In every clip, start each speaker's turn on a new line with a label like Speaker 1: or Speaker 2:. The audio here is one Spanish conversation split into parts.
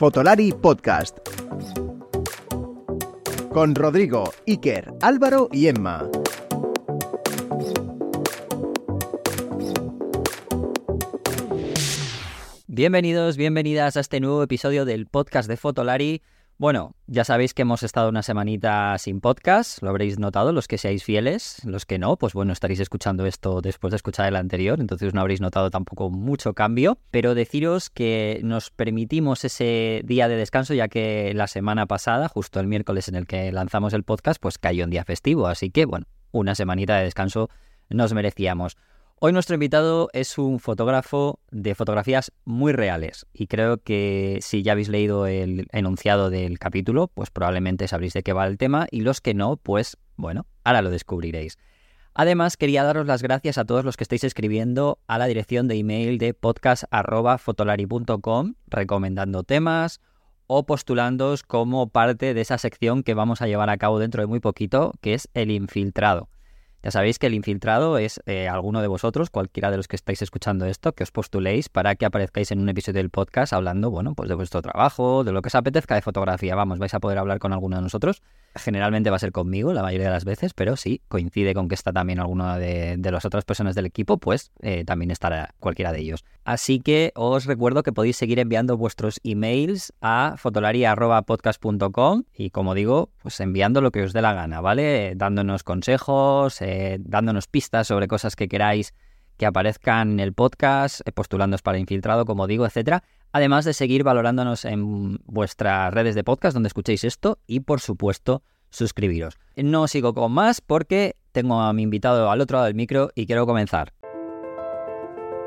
Speaker 1: Fotolari Podcast. Con Rodrigo, Iker, Álvaro y Emma.
Speaker 2: Bienvenidos, bienvenidas a este nuevo episodio del podcast de Fotolari. Bueno, ya sabéis que hemos estado una semanita sin podcast, lo habréis notado los que seáis fieles, los que no, pues bueno, estaréis escuchando esto después de escuchar el anterior, entonces no habréis notado tampoco mucho cambio, pero deciros que nos permitimos ese día de descanso ya que la semana pasada, justo el miércoles en el que lanzamos el podcast, pues cayó un día festivo, así que bueno, una semanita de descanso nos merecíamos. Hoy nuestro invitado es un fotógrafo de fotografías muy reales y creo que si ya habéis leído el enunciado del capítulo, pues probablemente sabréis de qué va el tema y los que no, pues bueno, ahora lo descubriréis. Además, quería daros las gracias a todos los que estáis escribiendo a la dirección de email de podcast.fotolari.com recomendando temas o postulándoos como parte de esa sección que vamos a llevar a cabo dentro de muy poquito, que es el infiltrado. Ya sabéis que el infiltrado es eh, alguno de vosotros, cualquiera de los que estáis escuchando esto, que os postuléis para que aparezcáis en un episodio del podcast hablando, bueno, pues de vuestro trabajo, de lo que os apetezca de fotografía. Vamos, vais a poder hablar con alguno de nosotros. Generalmente va a ser conmigo la mayoría de las veces, pero si coincide con que está también alguna de, las otras personas del equipo, pues eh, también estará cualquiera de ellos. Así que os recuerdo que podéis seguir enviando vuestros emails a fotolaria.podcast.com y como digo, pues enviando lo que os dé la gana, ¿vale? Dándonos consejos, eh, dándonos pistas sobre cosas que queráis que aparezcan en el podcast, eh, postulándoos para infiltrado, como digo, etcétera. Además de seguir valorándonos en vuestras redes de podcast donde escuchéis esto y, por supuesto, suscribiros. No sigo con más porque tengo a mi invitado al otro lado del micro y quiero comenzar.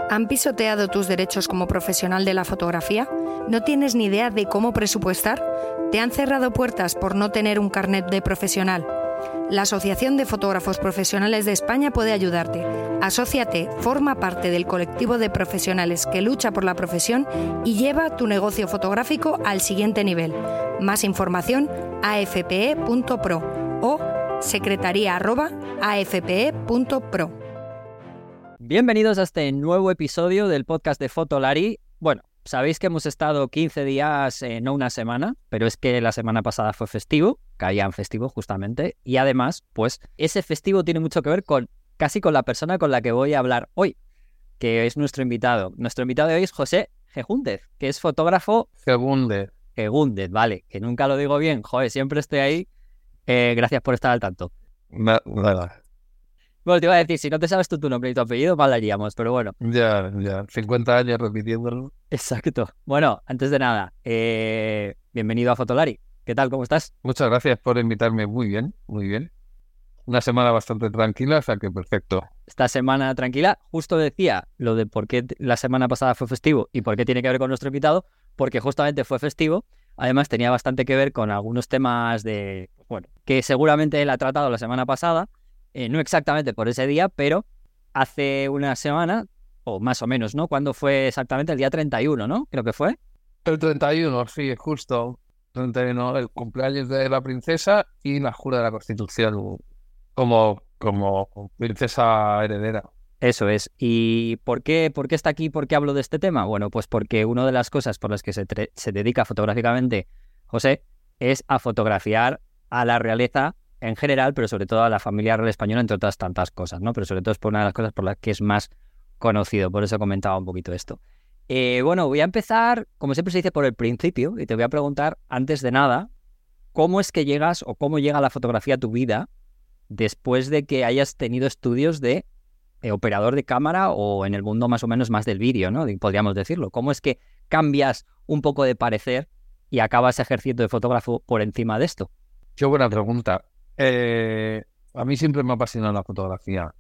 Speaker 3: ¿Han pisoteado tus derechos como profesional de la fotografía? ¿No tienes ni idea de cómo presupuestar? ¿Te han cerrado puertas por no tener un carnet de profesional? La Asociación de Fotógrafos Profesionales de España puede ayudarte. Asociate, forma parte del colectivo de profesionales que lucha por la profesión y lleva tu negocio fotográfico al siguiente nivel. Más información afpe.pro o secretaría@afpe.pro.
Speaker 2: Bienvenidos a este nuevo episodio del podcast de Fotolari. Bueno, Sabéis que hemos estado 15 días, eh, no una semana, pero es que la semana pasada fue festivo, caían festivo justamente, y además, pues ese festivo tiene mucho que ver con casi con la persona con la que voy a hablar hoy, que es nuestro invitado. Nuestro invitado de hoy es José Gejúndez, que es fotógrafo.
Speaker 4: Gegúndez.
Speaker 2: Gegúndez, vale, que nunca lo digo bien, joder, siempre estoy ahí. Eh, gracias por estar al tanto.
Speaker 4: Nada,
Speaker 2: bueno, te iba a decir, si no te sabes tú tu nombre y tu apellido, mal haríamos, pero bueno.
Speaker 4: Ya, ya, 50 años repitiéndolo.
Speaker 2: Exacto. Bueno, antes de nada, eh, bienvenido a Fotolari. ¿Qué tal? ¿Cómo estás?
Speaker 4: Muchas gracias por invitarme. Muy bien, muy bien. Una semana bastante tranquila, o sea que perfecto.
Speaker 2: Esta semana tranquila, justo decía lo de por qué la semana pasada fue festivo y por qué tiene que ver con nuestro invitado, porque justamente fue festivo. Además, tenía bastante que ver con algunos temas de, bueno, que seguramente él ha tratado la semana pasada eh, no exactamente por ese día, pero hace una semana, o más o menos, ¿no? ¿Cuándo fue exactamente? El día 31, ¿no? Creo que fue.
Speaker 4: El 31, sí, justo. 31, el cumpleaños de la princesa y la jura de la Constitución como, como princesa heredera.
Speaker 2: Eso es. ¿Y por qué, por qué está aquí? ¿Por qué hablo de este tema? Bueno, pues porque una de las cosas por las que se, se dedica fotográficamente José es a fotografiar a la realeza en general, pero sobre todo a la familia real española, entre otras tantas cosas, ¿no? Pero sobre todo es por una de las cosas por las que es más conocido, por eso comentaba un poquito esto. Eh, bueno, voy a empezar, como siempre se dice, por el principio, y te voy a preguntar, antes de nada, ¿cómo es que llegas o cómo llega la fotografía a tu vida después de que hayas tenido estudios de eh, operador de cámara o en el mundo más o menos más del vídeo, ¿no? Podríamos decirlo. ¿Cómo es que cambias un poco de parecer y acabas ejerciendo de fotógrafo por encima de esto?
Speaker 4: Qué buena pregunta. Eh, a mí siempre me ha apasionado la fotografía,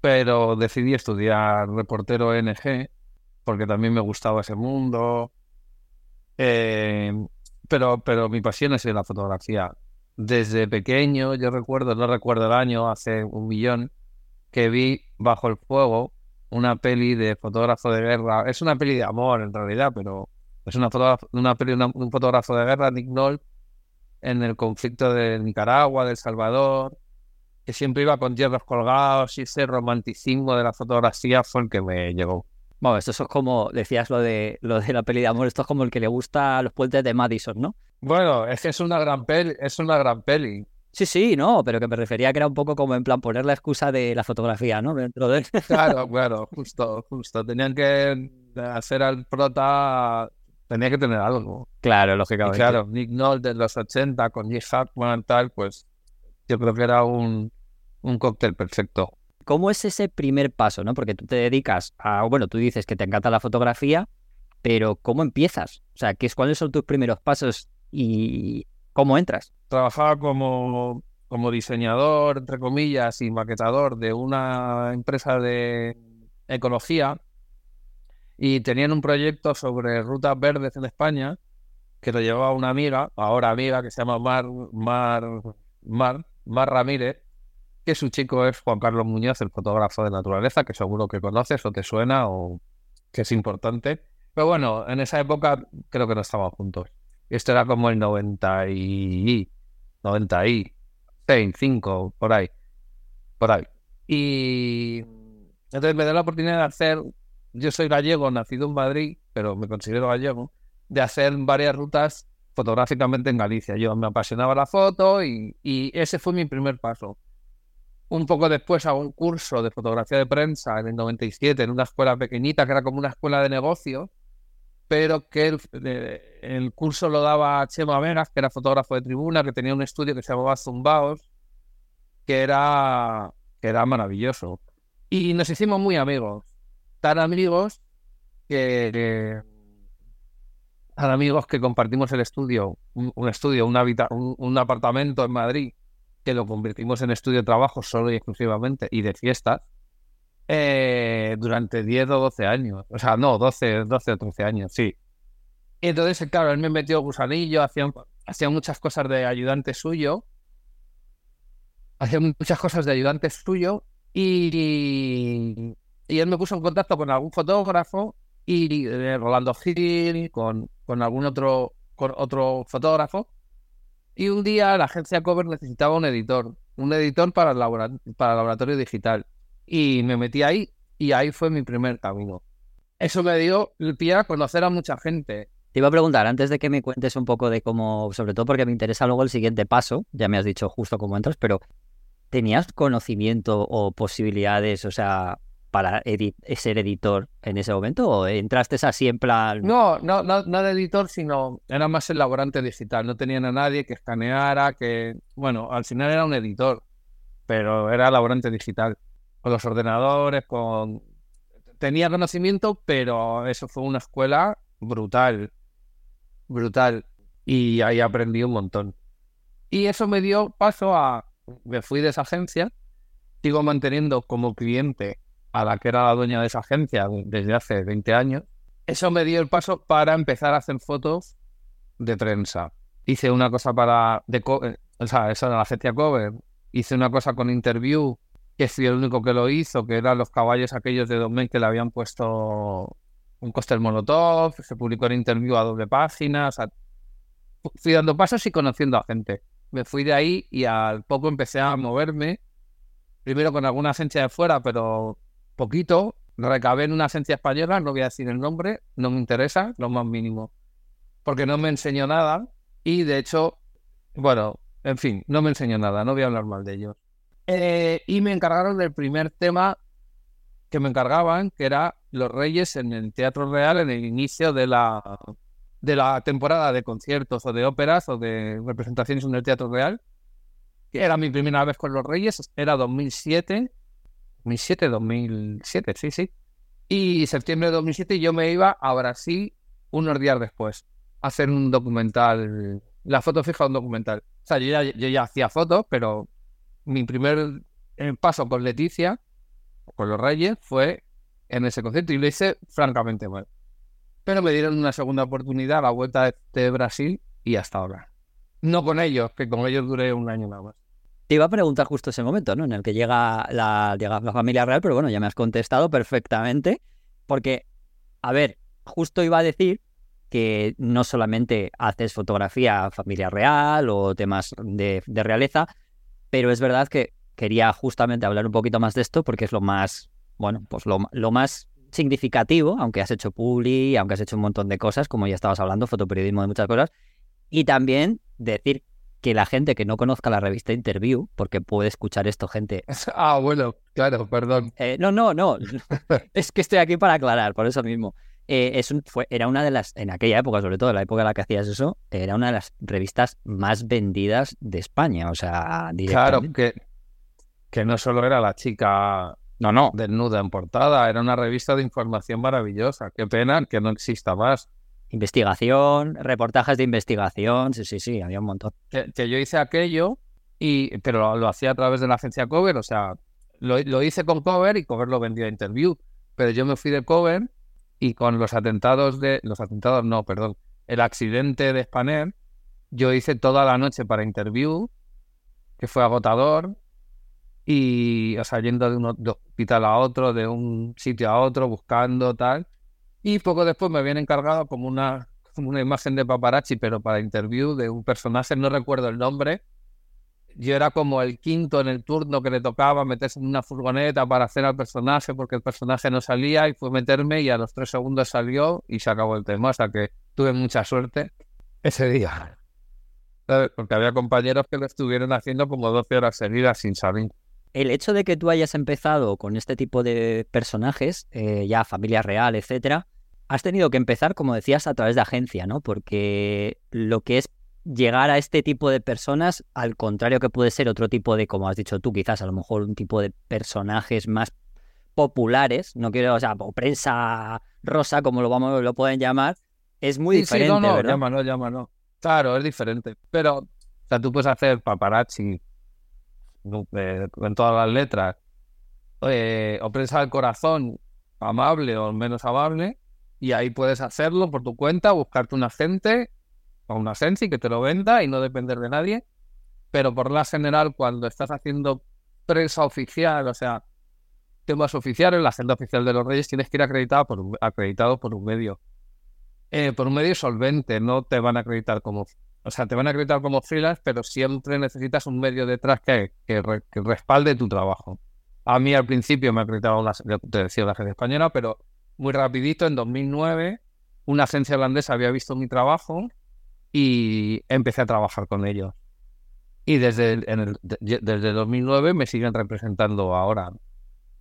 Speaker 4: pero decidí estudiar reportero NG porque también me gustaba ese mundo. Eh, pero, pero mi pasión es la fotografía. Desde pequeño, yo recuerdo, no recuerdo el año, hace un millón, que vi Bajo el Fuego, una peli de fotógrafo de guerra. Es una peli de amor en realidad, pero es una, una peli de un fotógrafo de guerra, Nick Nolte, en el conflicto de Nicaragua, de El Salvador, que siempre iba con hierros colgados y ese romanticismo de la fotografía fue el que me llegó.
Speaker 2: Bueno, esto es como, decías lo de, lo de la peli de amor, esto es como el que le gusta los puentes de Madison, ¿no?
Speaker 4: Bueno, es que es una gran peli, es una gran peli.
Speaker 2: Sí, sí, no, pero que me refería que era un poco como en plan poner la excusa de la fotografía, ¿no? Dentro de...
Speaker 4: Claro, claro, justo, justo. Tenían que hacer al prota, tenía que tener algo.
Speaker 2: Claro,
Speaker 4: Y
Speaker 2: lógicamente.
Speaker 4: claro, Nick Nolte de los 80 con Nick Hackman, tal, pues yo creo que era un, un cóctel perfecto.
Speaker 2: ¿Cómo es ese primer paso, no? Porque tú te dedicas a, bueno, tú dices que te encanta la fotografía, pero ¿cómo empiezas? O sea, ¿qué es, ¿cuáles son tus primeros pasos y cómo entras?
Speaker 4: Trabajaba como, como diseñador, entre comillas, y maquetador de una empresa de ecología y tenían un proyecto sobre rutas verdes en España que lo llevaba una amiga, ahora amiga, que se llama Mar, Mar, Mar, Mar Ramírez, que su chico es Juan Carlos Muñoz, el fotógrafo de naturaleza, que seguro que conoces o te suena o que es importante. Pero bueno, en esa época creo que no estábamos juntos. Esto era como el 90 y 96, 5, por ahí. Por ahí. Y entonces me da la oportunidad de hacer, yo soy gallego, nacido en Madrid, pero me considero gallego, de hacer varias rutas fotográficamente en Galicia. Yo me apasionaba la foto y, ese fue mi primer paso. Un poco después hago un curso de fotografía de prensa en el 97 en una escuela pequeñita que era como una escuela de negocios, pero que el, el curso lo daba Chema Vegas, que era fotógrafo de tribuna, que tenía un estudio que se llamaba Zumbaos, que era, que era maravilloso. Y nos hicimos muy amigos, tan amigos que, tan amigos que compartimos el estudio, un, estudio, un apartamento en Madrid, que lo convertimos en estudio de trabajo solo y exclusivamente, y de fiestas, eh, durante 10 o 12 años. O sea, no, 12, 12 o 13 años, sí. Y entonces, claro, él me metió gusanillo, hacía, hacía muchas cosas de ayudante suyo, hacía muchas cosas de ayudante suyo, y, y él me puso en contacto con algún fotógrafo, y eh, Rolando Gil, con, con algún otro, con otro fotógrafo, y un día la agencia Cover necesitaba un editor, un editor para el, labora- para el laboratorio digital. Y me metí ahí y ahí fue mi primer camino. Eso me dio el pie a conocer a mucha gente.
Speaker 2: Te iba a preguntar, antes de que me cuentes un poco de cómo, sobre todo porque me interesa luego el siguiente paso, ya me has dicho justo cómo entras, pero ¿tenías conocimiento o posibilidades, o sea, para edi- ser editor en ese momento? ¿O entraste así en plan...
Speaker 4: No, no, no, no de editor, sino era más el laborante digital. No tenían a nadie que escaneara, que, bueno, al final era un editor, pero era laborante digital. Con los ordenadores, con... Tenía conocimiento, pero eso fue una escuela brutal, brutal. Y ahí aprendí un montón. Y eso me dio paso a... Me fui de esa agencia, sigo manteniendo como cliente a la que era la dueña de esa agencia desde hace 20 años. Eso me dio el paso para empezar a hacer fotos de prensa. Hice una cosa para... De, eh, o sea, eso era la agencia cover. Hice una cosa con Interview, que fui el único que lo hizo, que eran los caballos aquellos de Domain que le habían puesto un cóctel molotov, se publicó en Interview a doble página. O sea, fu- fui dando pasos y conociendo a gente. Me fui de ahí y al poco empecé a moverme. Primero con alguna agencia de fuera, pero poquito. Recabé en una agencia española, no voy a decir el nombre, no me interesa, lo más mínimo. Porque no me enseñó nada y de hecho, bueno, en fin, no me enseñó nada, no voy a hablar mal de ellos. Eh, y me encargaron del primer tema que me encargaban, que era Los Reyes en el Teatro Real en el inicio de la, de la temporada de conciertos o de óperas o de representaciones en el Teatro Real. Que era mi primera vez con Los Reyes, era 2007, 2007, 2007, sí, sí. Y septiembre de 2007 yo me iba a Brasil unos días después a hacer un documental, la foto fija, un documental. O sea, yo ya, yo ya hacía fotos, pero mi primer eh, paso con Leticia, con los Reyes, fue en ese concierto y lo hice francamente mal. Pero me dieron una segunda oportunidad a la vuelta de, de Brasil y hasta ahora. No con ellos, que con ellos duré un año nada más.
Speaker 2: Te iba a preguntar justo ese momento, ¿no? En el que llega la, llega la familia real, pero bueno, ya me has contestado perfectamente, porque, a ver, justo iba a decir que no solamente haces fotografía familia real o temas de, realeza, pero es verdad que quería justamente hablar un poquito más de esto porque es lo más, bueno, pues lo, lo más significativo, aunque has hecho publi, aunque has hecho un montón de cosas, como ya estabas hablando, fotoperiodismo de muchas cosas, y también decir que la gente que no conozca la revista Interview, porque puede escuchar esto gente...
Speaker 4: Ah, bueno, claro, perdón.
Speaker 2: Eh, no, no, no, es que estoy aquí para aclarar, por eso mismo. Eh, es fue, era una de las, en aquella época, sobre todo en la época en la que hacías eso, era una de las revistas más vendidas de España, o sea,
Speaker 4: Claro, que, que no solo era la chica
Speaker 2: no, no.
Speaker 4: desnuda en portada, era una revista de información maravillosa. Qué pena que no exista más.
Speaker 2: Investigación, reportajes de investigación, sí, sí, sí, había un montón.
Speaker 4: Que, yo hice aquello, y, pero lo, hacía a través de la agencia Cover, o sea, lo, lo hice con Cover y Cover lo vendió a Interview. Pero yo me fui de Cover y con los atentados de. Los atentados, no, perdón. El accidente de Spanair, yo hice toda la noche para interview, que fue agotador. Y, o sea, yendo de un hospital a otro, de un sitio a otro, buscando tal. Y poco después me habían encargado como una, una imagen de paparazzi, pero para interview de un personaje, no recuerdo el nombre, yo era como el quinto en el turno que le tocaba meterse en una furgoneta para hacer al personaje porque el personaje no salía y fue meterme y a los tres segundos salió y se acabó el tema. O sea que tuve mucha suerte ese día. Porque había compañeros que lo estuvieron haciendo como 12 horas seguidas sin salir.
Speaker 2: El hecho de que tú hayas empezado con este tipo de personajes, eh, ya familia real, etcétera, has tenido que empezar, como decías, a través de agencia, ¿no? Porque lo que es llegar a este tipo de personas, al contrario que puede ser otro tipo de, como has dicho tú, quizás a lo mejor un tipo de personajes más populares, no quiero, o sea, o prensa rosa, como lo vamos, lo pueden llamar, es muy diferente.
Speaker 4: Sí, no, no,
Speaker 2: ¿verdad?
Speaker 4: llámalo, llámalo. Claro, es diferente. Pero, o sea, tú puedes hacer paparazzi eh, en todas las letras, eh, o prensa del corazón, amable o menos amable, y ahí puedes hacerlo por tu cuenta, buscarte un agente a una Sensi que te lo venda y no depender de nadie. Pero por la general, cuando estás haciendo prensa oficial, o sea, temas oficiales, la agenda oficial de los Reyes, tienes que ir acreditado por un, acreditado por un medio. Eh, por un medio solvente, no te van a acreditar como. O sea, te van a acreditar como freelance, pero siempre necesitas un medio detrás que, que, respalde tu trabajo. A mí al principio me acreditaba una, te decía la agencia española, pero muy rapidito, en 2009, una agencia holandesa había visto mi trabajo y empecé a trabajar con ellos. Y desde, el, desde 2009 me siguen representando ahora,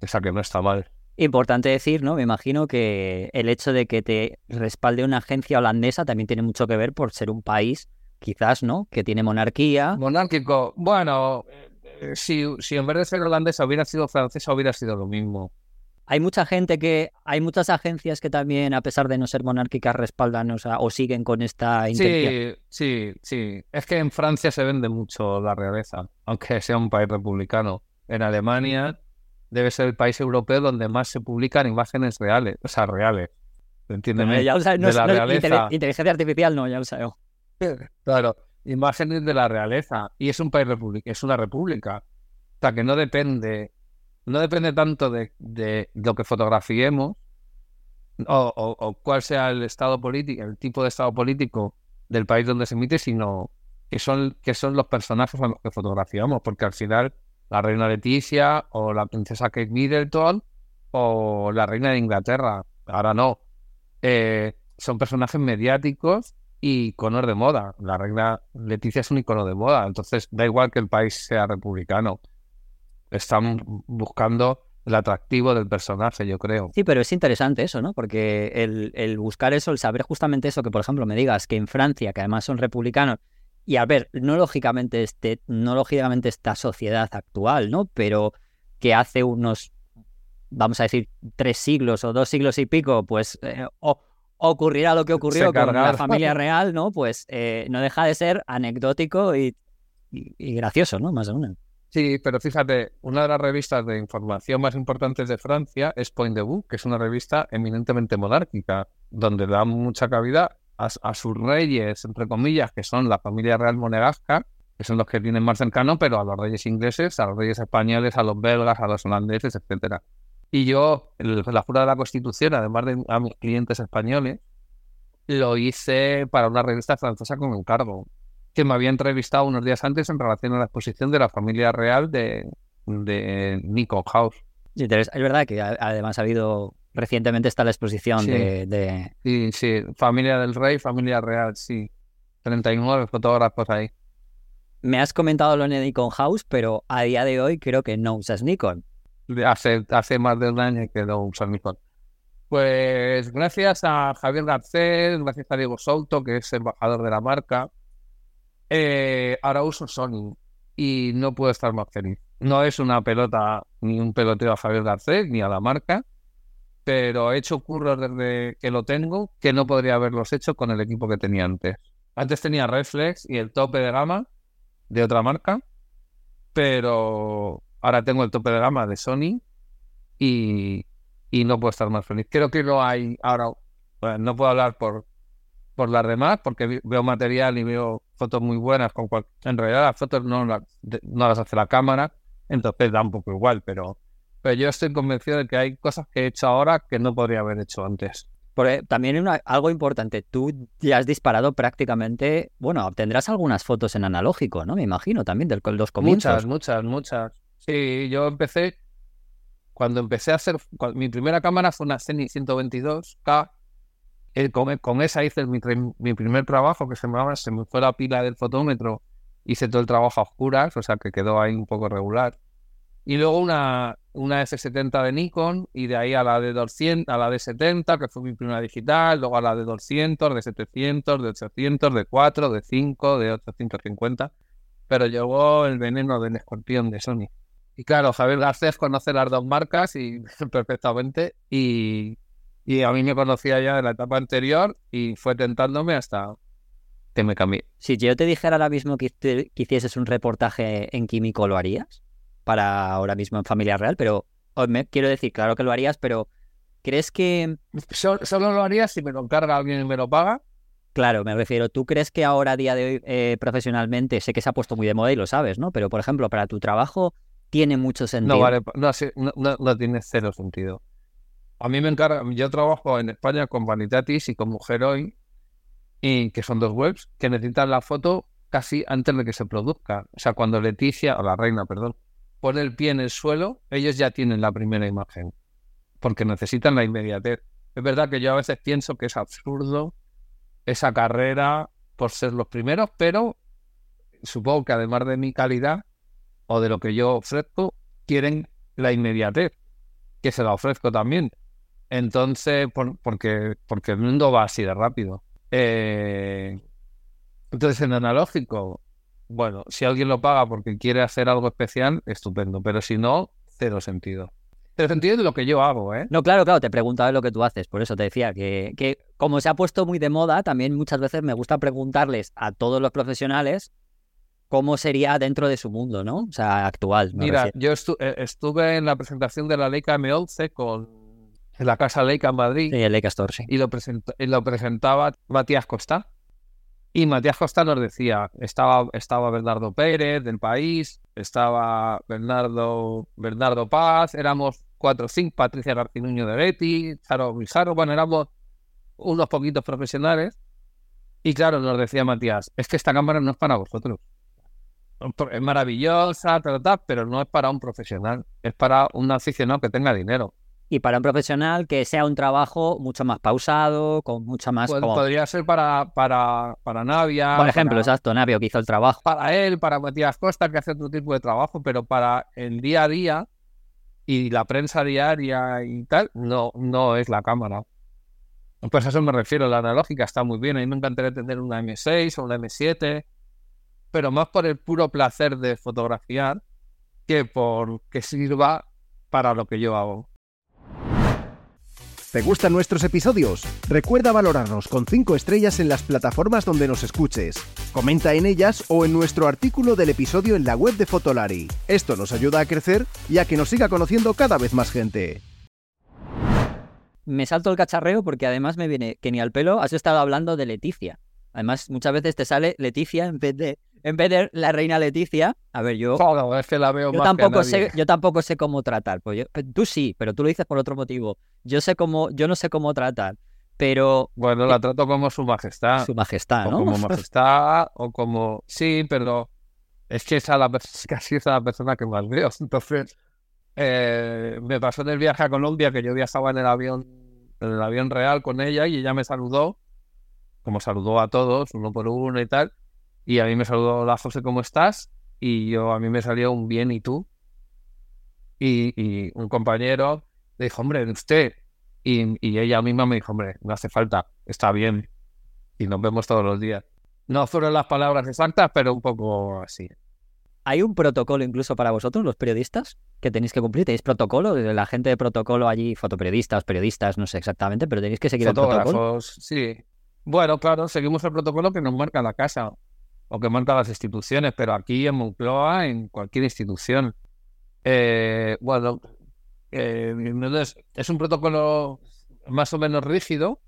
Speaker 4: o sea que no está mal.
Speaker 2: Importante decir, ¿no? Me imagino que el hecho de que te respalde una agencia holandesa también tiene mucho que ver por ser un país, quizás, ¿no? Que tiene monarquía.
Speaker 4: Monárquico. Bueno, eh, si, si en vez de ser holandesa hubiera sido francesa, hubiera sido lo mismo.
Speaker 2: Hay mucha gente que, hay muchas agencias que también, a pesar de no ser monárquicas, respaldan o, siguen con esta
Speaker 4: intención. Sí, sí, sí. Es que en Francia se vende mucho la realeza, aunque sea un país republicano. En Alemania debe ser el país europeo donde más se publican imágenes reales, o sea, reales. ¿Entiendes?
Speaker 2: ya de la realeza. Inteligencia artificial no, ya lo sabemos.
Speaker 4: Claro, imágenes de la realeza. Y es un país república, es una república. O sea, que no depende no depende tanto de, lo que fotografiemos o, cuál sea el estado político, el tipo de estado político del país donde se emite, sino que son, que son los personajes a los que fotografiamos, porque al final la reina Leticia o la princesa Kate Middleton o la reina de Inglaterra, ahora no, eh, son personajes mediáticos y iconos de moda. La reina Leticia es un icono de moda, entonces da igual que el país sea republicano están buscando el atractivo del personaje, yo creo.
Speaker 2: Sí, pero es interesante eso, ¿no? Porque el, buscar eso, el saber justamente eso, que por ejemplo me digas que en Francia, que además son republicanos, y a ver, no lógicamente, este, no lógicamente esta sociedad actual, ¿no? Pero que hace unos, vamos a decir, tres siglos o dos siglos y pico, pues eh, ocurrirá lo que ocurrió con la familia real, ¿no? Pues eh, no deja de ser anecdótico y, y gracioso, ¿no? Más o menos.
Speaker 4: Sí, pero fíjate, una de las revistas de información más importantes de Francia es Point de Vue, que es una revista eminentemente monárquica, donde da mucha cabida a, sus reyes, entre comillas, que son la familia real monegasca, que son los que tienen más cercano, pero a los reyes ingleses, a los reyes españoles, a los belgas, a los holandeses, etcétera. Y yo, la Jura de la Constitución, además de a mis clientes españoles, lo hice para una revista francesa con encargo que me había entrevistado unos días antes en relación a la exposición de la familia real de, de Nico House.
Speaker 2: es verdad que además ha habido recientemente está la exposición
Speaker 4: Sí.
Speaker 2: de, de-
Speaker 4: Sí, sí, familia del rey, familia real, sí. 39 fotógrafos ahí.
Speaker 2: Me has comentado lo de Nikon House, pero a día de hoy creo que no usas Nikon.
Speaker 4: Hace, hace más de un año que no uso Nikon. Pues gracias a Javier Garcés, gracias a Diego Souto, que es embajador de la marca, eh, ahora uso Sony y no puedo estar más feliz. No es una pelota ni un peloteo a Javier Garcés ni a la marca, pero he hecho curros desde que lo tengo que no podría haberlos hecho con el equipo que tenía antes. Antes tenía Reflex y el tope de gama de otra marca, pero ahora tengo el tope de gama de Sony y, no puedo estar más feliz. Creo que no hay ahora, bueno, no puedo hablar por, por las demás porque veo material y veo fotos muy buenas. Con cual- en realidad las fotos no las, no las hace la cámara, entonces da un poco igual, pero, pero yo estoy convencido de que hay cosas que he hecho ahora que no podría haber hecho antes.
Speaker 2: Porque también una- algo importante, tú ya has disparado prácticamente, bueno, obtendrás algunas fotos en analógico, ¿no? Me imagino también de los comienzos.
Speaker 4: Muchas, muchas, muchas. Sí, yo empecé, cuando empecé a hacer, cua- mi primera cámara fue una Zenith 122K. Eh, con, con esa hice mi, mi primer trabajo, que se me, se me fue la pila del fotómetro, hice todo el trabajo a oscuras, o sea que quedó ahí un poco regular. Y luego una, una F70 de Nikon, y de ahí a la de 200, a la de 70, que fue mi primera digital, luego a la de 200, de 700, de 800, de 4, de 5, de 850 pero llegó el veneno del escorpión de Sony. Y claro, Javier Garcés conoce las dos marcas y perfectamente y, y a mí me conocía ya de la etapa anterior y fue tentándome hasta que me cambié.
Speaker 2: Si yo te dijera ahora mismo que, que hicieses un reportaje en químico, ¿lo harías? Para ahora mismo en Familia Real, pero me- quiero decir, claro que lo harías, pero ¿crees que,
Speaker 4: So- solo lo haría si me lo encarga alguien y me lo paga.
Speaker 2: claro, me refiero, ¿tú crees que ahora a día de hoy eh, profesionalmente, sé que se ha puesto muy de moda y lo sabes, ¿no? Pero por ejemplo, para tu trabajo tiene mucho sentido.
Speaker 4: No vale, no, no- no tiene cero sentido. A mí me encarga, yo trabajo en España con Vanitatis y con Mujer Hoy, y que son dos webs que necesitan la foto casi antes de que se produzca. O sea, cuando Leticia, o la reina, perdón, pone el pie en el suelo, ellos ya tienen la primera imagen, porque necesitan la inmediatez. Es verdad que yo a veces pienso que es absurdo esa carrera por ser los primeros, pero supongo que además de mi calidad o de lo que yo ofrezco, quieren la inmediatez, que se la ofrezco también. Entonces, por- porque, porque el mundo va así de rápido. Eh, entonces, en analógico, bueno, si alguien lo paga porque quiere hacer algo especial, estupendo, pero si no, cero sentido. Cero sentido de lo que yo hago, ¿eh?
Speaker 2: No, claro, claro, te preguntaba lo que tú haces, por eso te decía que, que como se ha puesto muy de moda, también muchas veces me gusta preguntarles a todos los profesionales cómo sería dentro de su mundo, ¿no? O sea, actual. me
Speaker 4: Mira,
Speaker 2: refiero.
Speaker 4: yo estu- eh, estuve en la presentación de la Leica M11 con en la Casa Leica en Madrid.
Speaker 2: Sí, el Leica Store, sí.
Speaker 4: y lo, y lo presentaba Matías Costa. Y Matías Costa nos decía, estaba, estaba Bernardo Pérez del país, estaba Bernardo, Bernardo Paz, éramos cuatro o cinco, Patricia Garcinuño de Betty, Charo Guijarro, bueno, éramos unos poquitos profesionales. Y claro, nos decía Matías, es que esta cámara no es para vosotros. Es maravillosa, tal, tal, pero no es para un profesional, es para un aficionado que tenga dinero.
Speaker 2: Y para un profesional que sea un trabajo mucho más pausado, con mucha más... Como-
Speaker 4: Podría ser para, para, para Navia.
Speaker 2: Por ejemplo,
Speaker 4: para,
Speaker 2: exacto, Navio que hizo el trabajo.
Speaker 4: para él, para Matías Costa, que hace otro tipo de trabajo, pero para el día a día y la prensa diaria y tal, no, no es la cámara. Pues a eso me refiero, la analógica está muy bien. A mí me encantaría tener una M6 o una M7, pero más por el puro placer de fotografiar que por que sirva para lo que yo hago.
Speaker 1: ¿Te gustan nuestros episodios? Recuerda valorarnos con 5 estrellas en las plataformas donde nos escuches. Comenta en ellas o en nuestro artículo del episodio en la web de Fotolari. Esto nos ayuda a crecer y a que nos siga conociendo cada vez más gente.
Speaker 2: Me salto el cacharreo porque además me viene que ni al pelo has estado hablando de Leticia. Además, muchas veces te sale Leticia en vez de, en vez de la reina Leticia. A ver, yo,
Speaker 4: Joder, es que la veo
Speaker 2: yo
Speaker 4: más que a
Speaker 2: tampoco sé, yo tampoco sé cómo tratar. Pues yo- tú sí, pero tú lo dices por otro motivo. Yo sé cómo, yo no sé cómo tratar, pero
Speaker 4: Bueno, la trato como su majestad.
Speaker 2: su majestad,
Speaker 4: o
Speaker 2: ¿no?
Speaker 4: como majestad, o como. Sí, pero es que esa es la, casi es la persona que más veo. Entonces, eh, me pasó en el viaje a Colombia que yo viajaba en el avión, en el avión real con ella y ella me saludó, como saludó a todos, uno por uno y tal. Y a mí me saludó, la José, ¿cómo estás? Y yo, a mí me salió un bien, ¿y tú? Y, y un compañero le dijo, hombre, usted. Y, y ella misma me dijo, hombre, no hace falta, está bien. Y nos vemos todos los días. No fueron las palabras exactas, pero un poco así.
Speaker 2: ¿Hay un protocolo incluso para vosotros, los periodistas, que tenéis que cumplir? ¿Tenéis protocolo? La gente de protocolo allí, fotoperiodistas, periodistas, no sé exactamente, pero tenéis que seguir el protocolo.
Speaker 4: Fotógrafos, sí. Bueno, claro, seguimos el protocolo que nos marca la casa o que marca las instituciones, pero aquí en Moncloa, en cualquier institución. Eh, bueno, eh, es, es un protocolo más o menos rígido,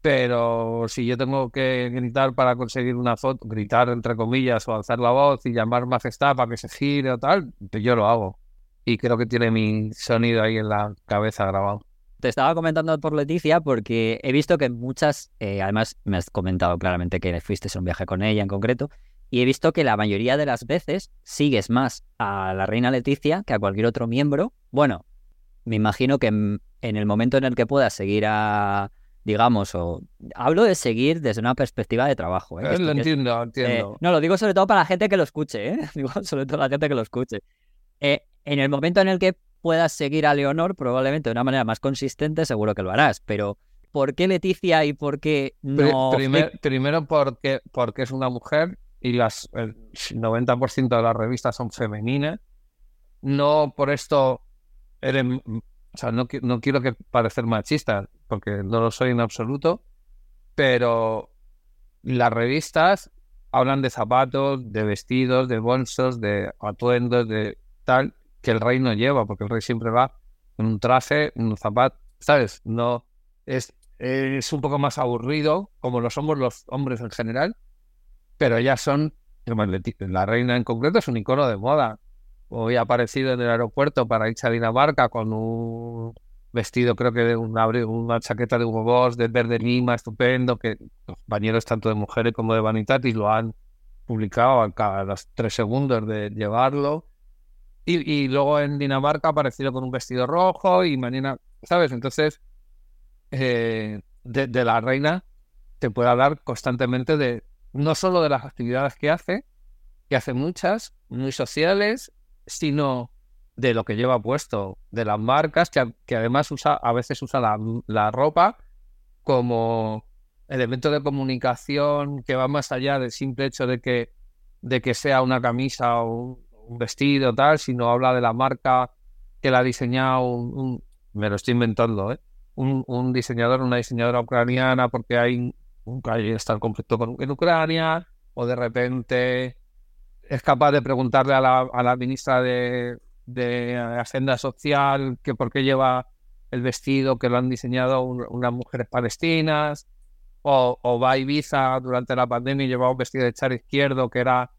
Speaker 4: pero si yo tengo que gritar para conseguir una foto, gritar entre comillas o alzar la voz y llamar majestad para que se gire o tal, yo lo hago. Y creo que tiene mi sonido ahí en la cabeza grabado.
Speaker 2: Te estaba comentando por Leticia porque he visto que muchas, eh, además me has comentado claramente que fuiste en un viaje con ella en concreto, y he visto que la mayoría de las veces sigues más a la reina Leticia que a cualquier otro miembro. Bueno, me imagino que en el momento en el que puedas seguir a, digamos, o hablo de seguir desde una perspectiva de trabajo.
Speaker 4: ¿eh? lo entiendo, entiendo.
Speaker 2: Eh, no, lo digo sobre todo para la gente que lo escuche, ¿eh? digo sobre todo la gente que lo escuche. Eh, en el momento en el que puedas seguir a Leonor, probablemente de una manera más consistente, seguro que lo harás, pero ¿por qué Leticia y por qué no?
Speaker 4: primero porque, porque es una mujer y las, el 90% de las revistas son femeninas. No por esto eres o sea, no, no quiero que parecer machista, porque no lo soy en absoluto, pero las revistas hablan de zapatos, de vestidos, de bolsos, de atuendos, de tal, que el rey no lleva, porque el rey siempre va con un traje, un zapato, ¿sabes? No es, es un poco más aburrido, como lo somos los hombres en general, pero ellas son, la reina en concreto es un icono de moda hoy ha aparecido en el aeropuerto para irse a Dinamarca con un vestido, creo que de una, una chaqueta de Hugo Boss de verde lima, estupendo, que los compañeros tanto de mujeres como de Vanitatis lo han publicado a, los tres segundos de llevarlo. Y, luego en Dinamarca aparecido con un vestido rojo y mañana, ¿sabes? Entonces, eh, de, la reina te puede hablar constantemente de, no solo de las actividades que hace, que hace muchas, muy sociales, sino de lo que lleva puesto, de las marcas, que, además usa, a veces usa la, ropa como elemento de comunicación que va más allá del simple hecho de que, de que sea una camisa o un, vestido tal, sino habla de la marca que la ha diseñado un, me lo estoy inventando, ¿eh? un, diseñador, una diseñadora ucraniana porque hay, hay está el conflicto con, en Ucrania, o de repente es capaz de preguntarle a la, a la ministra de, de, Hacienda Social que por qué lleva el vestido que lo han diseñado unas mujeres palestinas, o, va a Ibiza durante la pandemia y lleva un vestido de char izquierdo que era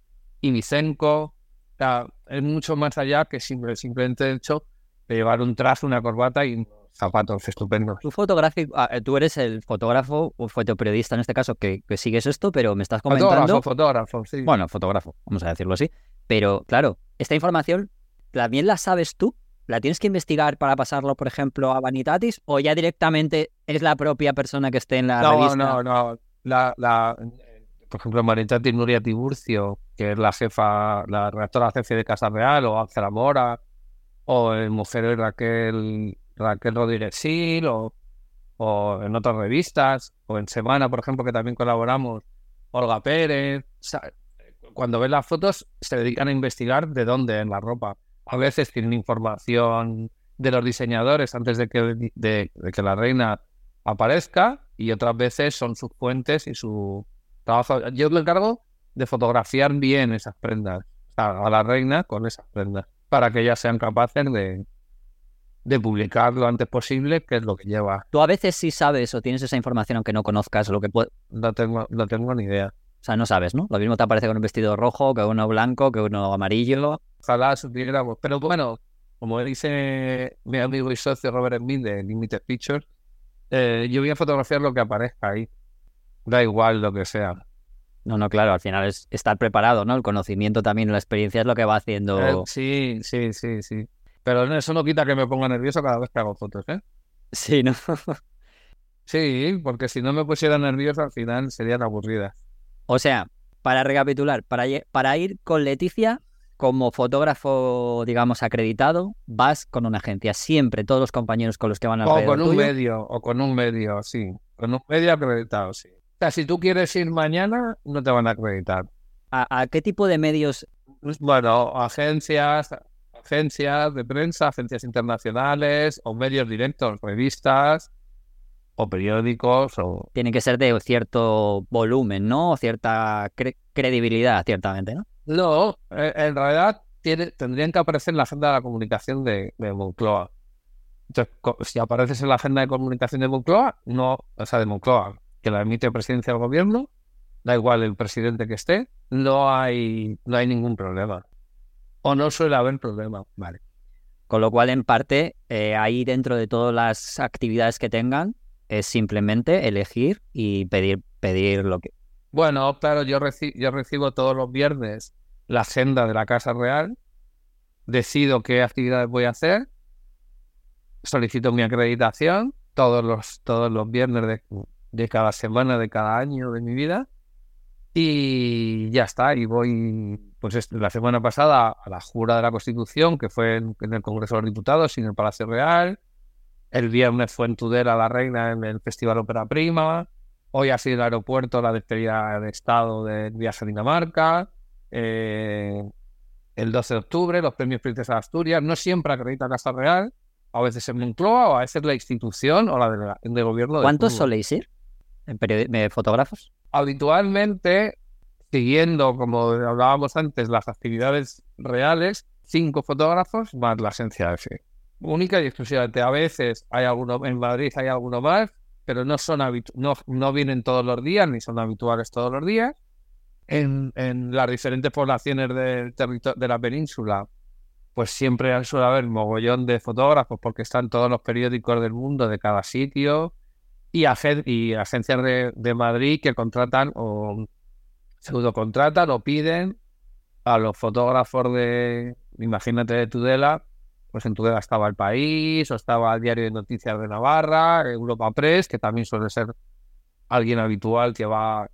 Speaker 4: Ibicenco. Sea, es mucho más allá que simplemente el hecho de llevar un traje, una corbata y zapatos estupendos.
Speaker 2: Tu fotográfico, ah, eh, tú eres el fotógrafo o fotoperiodista en este caso que, sigues esto, pero me estás comentando.
Speaker 4: Fotógrafo, fotógrafo, sí.
Speaker 2: Bueno, fotógrafo, vamos a decirlo así. Pero claro, esta información también la sabes tú. ¿La tienes que investigar para pasarlo, por ejemplo, a Vanitatis? ¿O ya directamente es la propia persona que esté en la revista?
Speaker 4: No, no, no. La, la, por ejemplo, Vanitatis Nuria Tiburcio, que es la jefa, la redactora jefe de Casa Real, o Ángela Mora, o el Mujer Raquel Raquel Rodríguez Sil o, en otras revistas, o en Semana, por ejemplo, que también colaboramos, Olga Pérez. cuando ven las fotos, se dedican a investigar de dónde en la ropa. A veces tienen información de los diseñadores antes de que, de, que la reina aparezca y otras veces son sus fuentes y su. Yo me encargo de fotografiar bien esas prendas, a la reina con esas prendas, para que ellas sean capaces de, de publicar lo antes posible, que es lo que lleva.
Speaker 2: Tú a veces sí sabes o tienes esa información aunque no conozcas lo que puede...
Speaker 4: No tengo, no tengo ni idea.
Speaker 2: O sea, no sabes, ¿no? Lo mismo te aparece con un vestido rojo, que uno blanco, que uno amarillo.
Speaker 4: Ojalá supiéramos. Pero bueno, como dice mi amigo y socio Robert Emil de Limited Pictures, eh, yo voy a fotografiar lo que aparezca ahí. Da igual lo que sea.
Speaker 2: No, no, claro, al final es estar preparado, ¿no? El conocimiento también, la experiencia es lo que va haciendo.
Speaker 4: Eh, sí, sí, sí, sí Pero eso no quita que me ponga nervioso cada vez que hago fotos, ¿eh?
Speaker 2: Sí, ¿no?
Speaker 4: Sí, porque si no me pusiera nervioso al final serían aburridas.
Speaker 2: O sea, para recapitular, para, para ir con Leticia como fotógrafo, digamos, acreditado, vas con una agencia. Siempre todos los compañeros con los que van a
Speaker 4: O con un medio, o con un medio, sí. Con un medio acreditado, sí. O sea, si tú quieres ir mañana, no te van a acreditar.
Speaker 2: ¿A, qué tipo de medios?
Speaker 4: Pues, bueno, agencias, agencias de prensa, agencias internacionales, o medios directos, revistas, o periódicos. O...
Speaker 2: Tiene que ser de cierto volumen, ¿no? O cierta credibilidad, ciertamente, ¿no?
Speaker 4: No, en realidad tiene, tendrían que aparecer en la agenda de la comunicación de, Moncloa. Entonces, si apareces en la agenda de comunicación de Moncloa, no, o sea, de Moncloa, que la emite presidencia del gobierno, da igual el presidente que esté, no hay, no hay ningún problema. O no suele haber problema, vale.
Speaker 2: Con lo cual, en parte, eh, ahí dentro de todas las actividades que tengan, es simplemente elegir y pedir, pedir lo que.
Speaker 4: Bueno, claro, yo, yo recibo todos los viernes la agenda de la Casa Real, decido qué actividades voy a hacer, solicito mi acreditación todos los, todos los viernes de, cada semana, de cada año de mi vida, y ya está. Y voy, pues la semana pasada a la Jura de la Constitución, que fue en, el Congreso de los Diputados y en el Palacio Real. El viernes fue en Tudela la Reina en el Festival Ópera Prima. Hoy ha sido el aeropuerto la despedida de Estado del viaje a Dinamarca. Eh, el 12 de octubre, los premios Princesa de Asturias. No siempre acredita Casa Real, a veces en Moncloa o a veces la institución o la de, gobierno.
Speaker 2: ¿Cuántos soléis ir en fotógrafos?
Speaker 4: Habitualmente, siguiendo, como hablábamos antes, las actividades reales, cinco fotógrafos más la esencia F. Única y exclusivamente. A veces hay alguno, en Madrid hay alguno más, pero no son no, no vienen todos los días, ni son habituales todos los días en, las diferentes poblaciones del de la península, pues siempre suele haber mogollón de fotógrafos porque están todos los periódicos del mundo de cada sitio y, y agencias de, Madrid que contratan o pseudo contratan o piden a los fotógrafos de, imagínate, de Tudela, pues en Tudela estaba El País o estaba el Diario de Noticias de Navarra, Europa Press, que también suele ser alguien habitual que va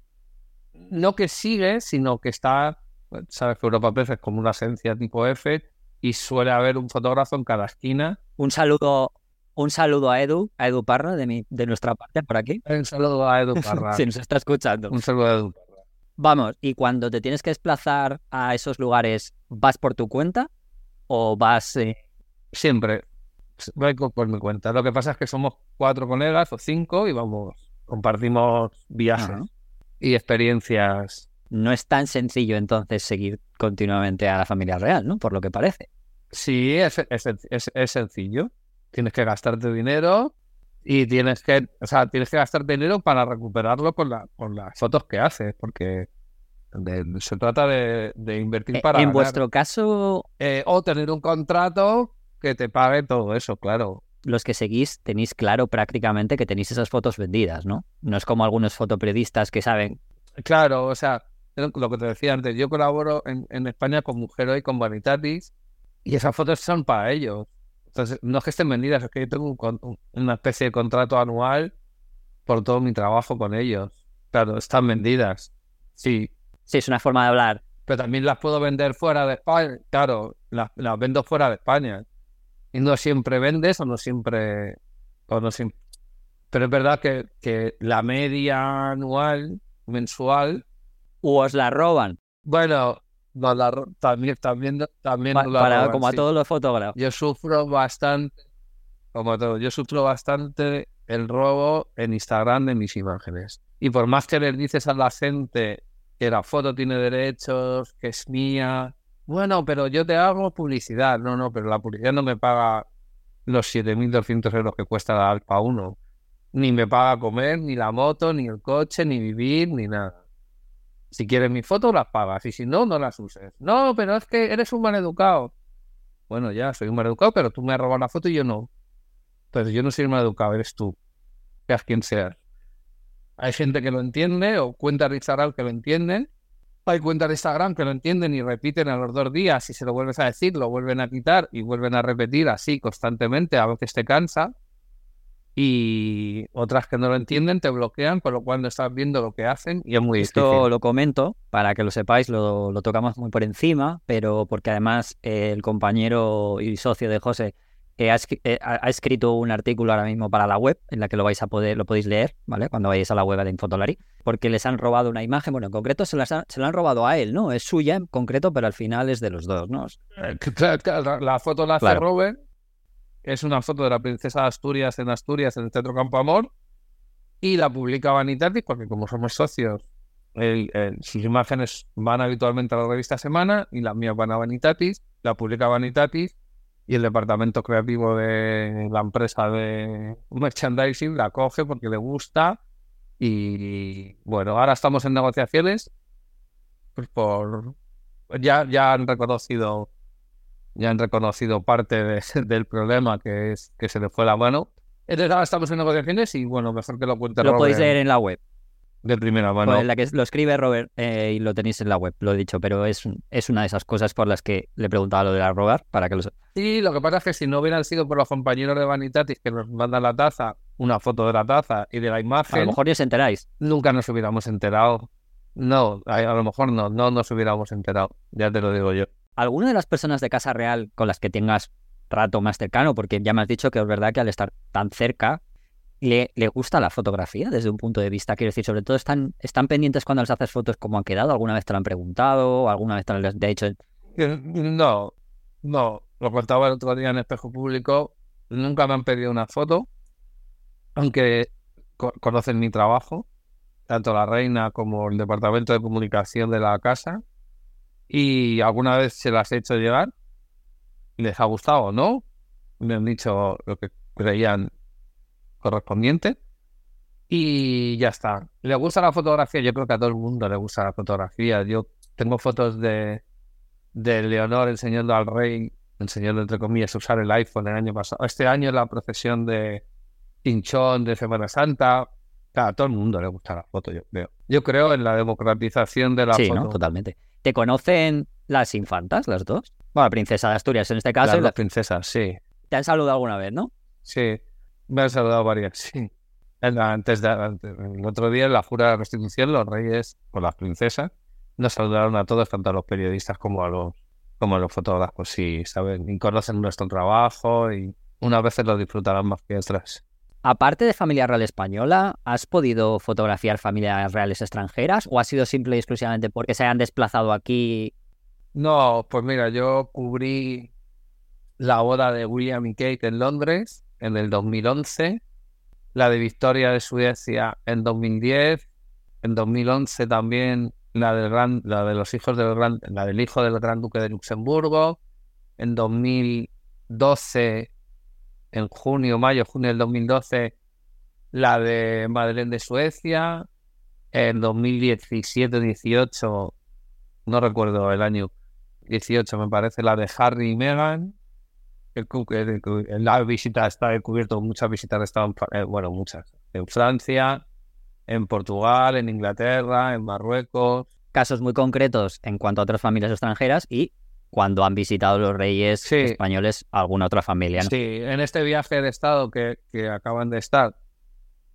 Speaker 4: no que sigue, sino que está, sabes que Europa Press es como una esencia tipo F y suele haber un fotógrafo en cada esquina.
Speaker 2: Un saludo, un saludo a Edu, a Edu Parra de, mi, de nuestra parte por aquí.
Speaker 4: Un saludo a Edu Parra.
Speaker 2: si nos está escuchando.
Speaker 4: Un saludo a Edu Parra.
Speaker 2: Vamos, y cuando te tienes que desplazar a esos lugares, ¿vas por tu cuenta o vas...? Eh?
Speaker 4: Siempre voy por mi cuenta. Lo que pasa es que somos cuatro colegas o cinco y vamos, compartimos viajes y experiencias.
Speaker 2: No es tan sencillo entonces seguir continuamente a la familia real, ¿no? Por lo que parece.
Speaker 4: Sí, es, es, sencillo. Tienes que gastarte dinero y tienes que, o sea, tienes que gastarte dinero para recuperarlo con, la, con las fotos que haces, porque se trata de, invertir
Speaker 2: e,
Speaker 4: para.
Speaker 2: En vuestro caso.
Speaker 4: Eh, o tener un contrato que te pague todo eso, claro
Speaker 2: los que seguís tenéis claro prácticamente que tenéis esas fotos vendidas, ¿no? No es como algunos fotoperiodistas que saben.
Speaker 4: Claro, o sea, lo que te decía antes, yo colaboro en, España con Mujero y con Vanitatis y esas fotos son para ellos. Entonces, no es que estén vendidas, es que yo tengo una especie de contrato anual por todo mi trabajo con ellos. Claro, están vendidas. Sí.
Speaker 2: Sí, es una forma de hablar.
Speaker 4: Pero también las puedo vender fuera de España. Claro, las vendo fuera de España y no siempre vendes o no siempre... O no Pero es verdad que, que la media anual, mensual...
Speaker 2: ¿O os la roban?
Speaker 4: Bueno, también, también, también
Speaker 2: para, Como a todos los fotógrafos.
Speaker 4: Yo sufro bastante, como todo, yo sufro bastante el robo en Instagram de mis imágenes. Y por más que les dices a la gente que la foto tiene derechos, que es mía, bueno, pero yo te hago publicidad. No, no, pero la publicidad no me paga los 7.200 euros que cuesta la Alfa 1. Ni me paga comer, ni la moto, ni el coche, ni vivir, ni nada. Si quieres mi foto, las pagas. Y si no, no las uses. No, pero es que eres un mal educado. Bueno, ya, soy un mal educado, pero tú me has robado la foto y yo no. Entonces yo no soy un mal educado, eres tú. Seas quien seas. Hay gente que lo entiende, o cuenta Richard que lo entienden, Hay cuentas de Instagram que lo entienden y repiten a los dos días. y se lo vuelves a decir, lo vuelven a quitar y vuelven a repetir así constantemente. A veces te cansa. Y otras que no lo entienden te bloquean, con lo cual no estás viendo lo que hacen y es muy
Speaker 2: Esto lo comento para que lo sepáis, lo, lo, tocamos muy por encima, pero porque además el compañero y socio de José eh, ha, escrito un artículo ahora mismo para la web en la que lo vais a poder, lo podéis leer, ¿vale? Cuando vayáis a la web de Infotolari, porque les han robado una imagen, bueno, en concreto se, la han robado a él, ¿no? Es suya en concreto, pero al final es de los dos, ¿no?
Speaker 4: Eh, la foto la hace Robert, es una foto de la princesa de Asturias en Asturias, en el Centro Campo Amor, y la publica Vanitatis, porque como somos socios, sus imágenes van habitualmente a la revista Semana y las mías van a Vanitatis, la publica Vanitatis y el departamento creativo de la empresa de merchandising la coge porque le gusta y bueno, ahora estamos en negociaciones pues por ya, ya han reconocido ya han reconocido parte del problema que es que se le fue la mano. Entonces ahora estamos en negociaciones y bueno, mejor que lo cuente
Speaker 2: Lo podéis leer en la web
Speaker 4: de primera mano.
Speaker 2: Pues la que lo escribe Robert eh, y lo tenéis en la web, lo he dicho, pero es, es una de esas cosas por las que le preguntaba lo de la Robert para que lo
Speaker 4: Sí, lo que pasa es que si no hubieran sido por los compañeros de Vanitatis que nos mandan la taza, una foto de la taza y de la imagen.
Speaker 2: A lo mejor ya os enteráis.
Speaker 4: Nunca nos hubiéramos enterado. No, a, lo mejor no, no nos hubiéramos enterado, ya te lo digo yo.
Speaker 2: ¿Alguna de las personas de Casa Real con las que tengas rato más cercano? Porque ya me has dicho que es verdad que al estar tan cerca le, gusta la fotografía desde un punto de vista, quiero decir, sobre todo están, están pendientes cuando les haces fotos cómo han quedado, alguna vez te lo han preguntado, alguna vez te lo han dicho.
Speaker 4: No, no, lo contaba el otro día en espejo público, nunca me han pedido una foto, aunque conocen mi trabajo, tanto la reina como el departamento de comunicación de la casa, y alguna vez se las he hecho llegar, les ha gustado o no, me han dicho lo que creían correspondiente. Y ya está. ¿Le gusta la fotografía? Yo creo que a todo el mundo le gusta la fotografía. Yo tengo fotos de, de Leonor enseñando al rey, enseñando entre comillas a usar el iPhone el año pasado. Este año la procesión de Pinchón de Semana Santa. a todo el mundo le gusta la foto, yo creo. Yo creo en la democratización de la
Speaker 2: sí,
Speaker 4: foto.
Speaker 2: ¿no? totalmente. ¿Te conocen las infantas, las dos? Bueno, la princesa de Asturias en este caso.
Speaker 4: Las
Speaker 2: la...
Speaker 4: princesas, sí.
Speaker 2: Te han saludado alguna vez, ¿no?
Speaker 4: Sí. Me han saludado varias, sí. Antes de, el otro día en la Jura de la Constitución, los reyes o las princesas nos saludaron a todos, tanto a los periodistas como a los, como a los fotógrafos, y saben, y conocen nuestro trabajo y unas veces lo disfrutarán más que otras.
Speaker 2: Aparte de familia real española, ¿has podido fotografiar familias reales extranjeras o ha sido simple y exclusivamente porque se hayan desplazado aquí?
Speaker 4: No, pues mira, yo cubrí la boda de William y Kate en Londres en el 2011, la de Victoria de Suecia en 2010, en 2011 también la, del gran, la de los hijos del gran, la del hijo del Gran Duque de Luxemburgo, en 2012, en junio, mayo, junio del 2012, la de Madeleine de Suecia, en 2017-18, no recuerdo el año, 18 me parece, la de Harry y Meghan, la visita está cubierto, muchas visitas estado, eh, bueno, muchas, en Francia, en Portugal, en Inglaterra, en Marruecos.
Speaker 2: Casos muy concretos en cuanto a otras familias extranjeras y cuando han visitado los reyes españoles alguna otra familia.
Speaker 4: Sí, en este viaje de Estado que, que acaban de estar,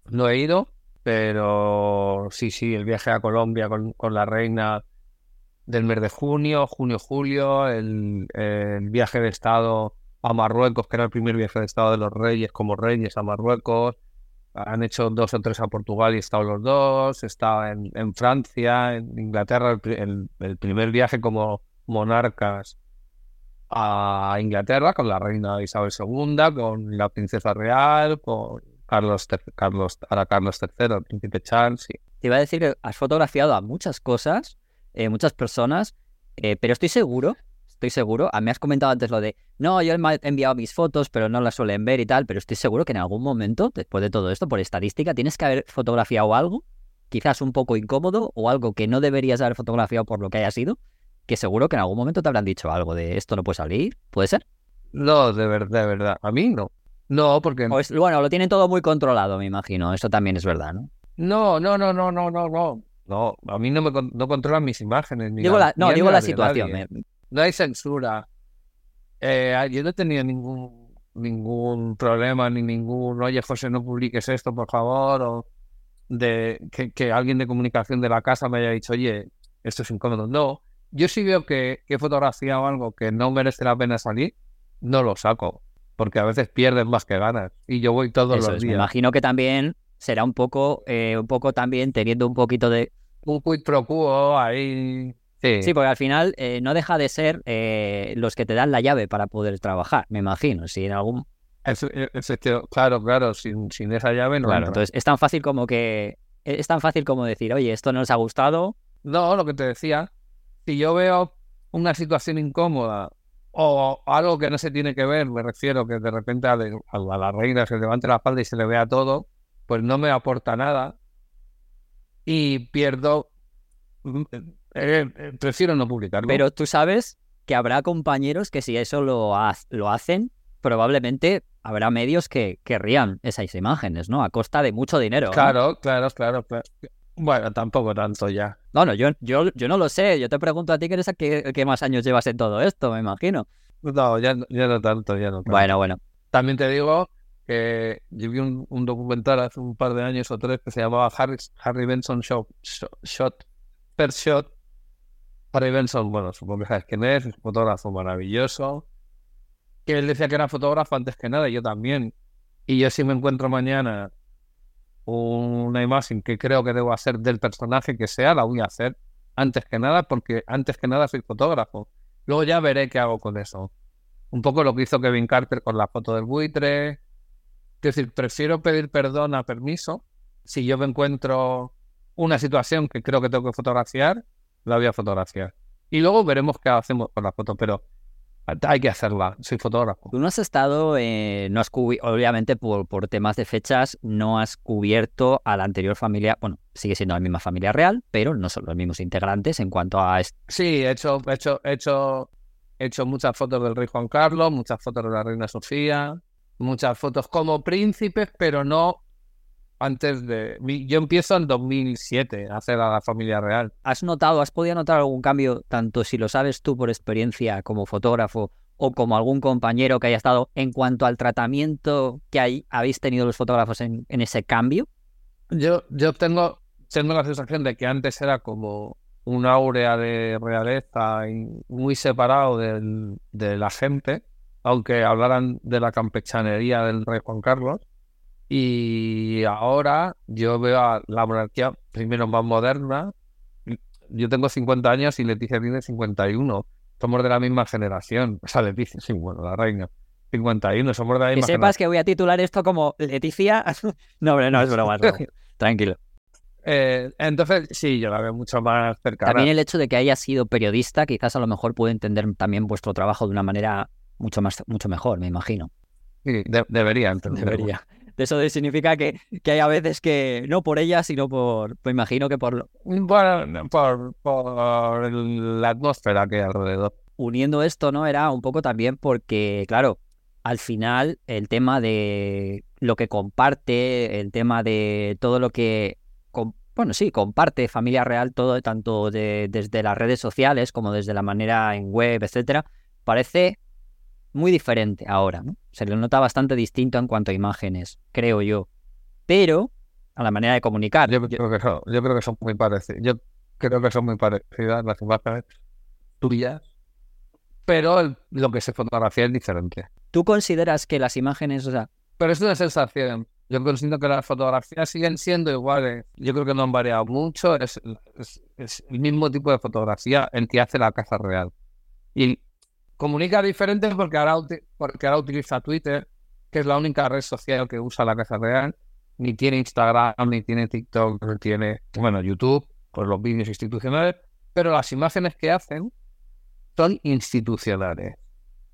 Speaker 4: no he ido, pero sí, sí, el viaje a Colombia con, con la reina del mes de junio, junio-julio, el, el, viaje de Estado a Marruecos, que era el primer viaje de Estado de los Reyes como Reyes a Marruecos. Han hecho dos o tres a Portugal y he estado los dos. He estado en, Francia, en Inglaterra, el, primer viaje como monarcas a Inglaterra con la reina Isabel II, con la princesa real, con Carlos, Carlos, ahora Carlos III, el príncipe Charles.
Speaker 2: Te iba a decir que has fotografiado a muchas cosas, eh, muchas personas, eh, pero estoy seguro estoy seguro. Ah, me has comentado antes lo de, no, yo he enviado mis fotos, pero no las suelen ver y tal, pero estoy seguro que en algún momento, después de todo esto, por estadística, tienes que haber fotografiado algo, quizás un poco incómodo o algo que no deberías haber fotografiado por lo que haya sido, que seguro que en algún momento te habrán dicho algo de esto no puede salir, ¿puede ser?
Speaker 4: No, de verdad, de verdad. A mí no. No, porque...
Speaker 2: bueno, lo tienen todo muy controlado, me imagino. Eso también es verdad, ¿no?
Speaker 4: No, no, no, no, no, no, no. No, a mí no me con- no controlan mis imágenes. Ni
Speaker 2: Digo
Speaker 4: la
Speaker 2: la, no, digo la situación. eh.
Speaker 4: No hay censura. Eh, yo no he tenido ningún, ningún problema, ni ningún, oye, José, no publiques esto, por favor, o de que, que alguien de comunicación de la casa me haya dicho, oye, esto es incómodo. No, yo si veo que, he fotografiado algo que no merece la pena salir, no lo saco, porque a veces pierdes más que ganas. Y yo voy todos
Speaker 2: Eso
Speaker 4: los
Speaker 2: es, me
Speaker 4: días.
Speaker 2: imagino que también será un poco, eh, un poco también teniendo un poquito de...
Speaker 4: Un quid pro quo ahí. Sí,
Speaker 2: Sí, porque al final eh, no deja de ser eh, los que te dan la llave para poder trabajar, me imagino. Si en algún...
Speaker 4: Es- es- claro, claro, sin, sin esa llave no
Speaker 2: Claro,
Speaker 4: entra.
Speaker 2: entonces es tan fácil como que... Es tan fácil como decir, oye, esto no nos ha gustado,
Speaker 4: No, lo que te decía, si yo veo una situación incómoda o algo que no se tiene que ver, me refiero que de repente a, de- a la reina se levante la espalda y se le vea todo, pues no me aporta nada y pierdo, mm, eh, eh, prefiero no publicarlo.
Speaker 2: pero tú sabes que habrá compañeros que si eso lo, ha- lo hacen, probablemente habrá medios que querrían esas imágenes, ¿no? A costa de mucho dinero. ¿no?
Speaker 4: claro, claro, claro, claro. Bueno, tampoco tanto ya.
Speaker 2: No, no, yo, yo, yo no lo sé. Yo te pregunto a ti que eres que, que más años llevas en todo esto, me imagino.
Speaker 4: No, ya, no- ya no tanto, ya no tanto.
Speaker 2: Bueno, bueno.
Speaker 4: También te digo que yo vi un, un documental hace un par de años o tres que se llamaba Harry, Harry Benson Show, Shot, Shot, First Shot. Harry Benson, bueno, supongo que sabes quién es, es un fotógrafo maravilloso. Que él decía que era fotógrafo antes que nada, y yo también. Y yo si me encuentro mañana una imagen que creo que debo hacer del personaje que sea, la voy a hacer antes que nada, porque antes que nada soy fotógrafo. Luego ya veré qué hago con eso. Un poco lo que hizo Kevin Carter con la foto del buitre. Es decir, prefiero pedir perdón a permiso. Si yo me encuentro una situación que creo que tengo que fotografiar, la voy a fotografiar. Y luego veremos qué hacemos con la foto, pero hay que hacerla. Soy fotógrafo.
Speaker 2: Tú no has estado, eh, no has obviamente por, por temas de fechas, no has cubierto a la anterior familia, bueno, sigue siendo la misma familia real, pero no son los mismos integrantes en cuanto a...
Speaker 4: Sí, he hecho, he hecho, he hecho, he hecho muchas fotos del rey Juan Carlos, muchas fotos de la reina Sofía, muchas fotos como príncipes, pero no antes de... Yo empiezo en 2007 a hacer a la familia real.
Speaker 2: ¿Has notado, has podido notar algún cambio, tanto si lo sabes tú por experiencia como fotógrafo o como algún compañero que haya estado en cuanto al tratamiento que hay, habéis tenido los fotógrafos en, en ese cambio?
Speaker 4: Yo, yo tengo, tengo la sensación de que antes era como un áurea de realeza y muy separado del- de la gente, aunque hablaran de la campechanería del rey Juan Carlos. Y ahora yo veo a la monarquía primero más moderna. Yo tengo 50 años y Leticia tiene 51. Somos de la misma generación. O sea, Leticia, sí, bueno, la reina. 51, somos de la
Speaker 2: Que
Speaker 4: misma
Speaker 2: sepas que voy a titular esto como Leticia. no, hombre, no, es broma. Tranquilo.
Speaker 4: Eh, entonces, sí, yo la veo mucho más cercana.
Speaker 2: También el hecho de que haya sido periodista, quizás a lo mejor puede entender también vuestro trabajo de una manera mucho más, mucho mejor, me imagino.
Speaker 4: Sí, de- debería entenderlo.
Speaker 2: Debería. Eso significa que, que hay a veces que, no por ella, sino por, me imagino que por
Speaker 4: Bueno, por, por la atmósfera que hay alrededor.
Speaker 2: uniendo esto, ¿no? Era un poco también porque, claro, al final el tema de lo que comparte, el tema de todo lo que, bueno, sí, comparte Familia Real, todo tanto de- desde las redes sociales como desde la manera en web, etcétera, parece muy diferente ahora, ¿no? Se le nota bastante distinto en cuanto a imágenes, creo yo. Pero a la manera de comunicar.
Speaker 4: Yo
Speaker 2: yo-
Speaker 4: creo que son, yo creo que son muy parecidas. Yo creo que son muy parecidas las imágenes tuyas, pero el- lo que se fotografía es diferente.
Speaker 2: ¿Tú consideras que las imágenes, o sea,
Speaker 4: Pero es una sensación. Yo considero que las fotografías siguen siendo iguales. Yo creo que no han variado mucho. Es, es- es el mismo tipo de fotografía el que hace la Casa Real. Y comunica diferente porque ahora, uti- porque ahora utiliza Twitter, que es la única red social que usa la Casa Real. Ni tiene Instagram, ni tiene TikTok, ni tiene, bueno, YouTube, pues los vídeos institucionales. Pero las imágenes que hacen son institucionales.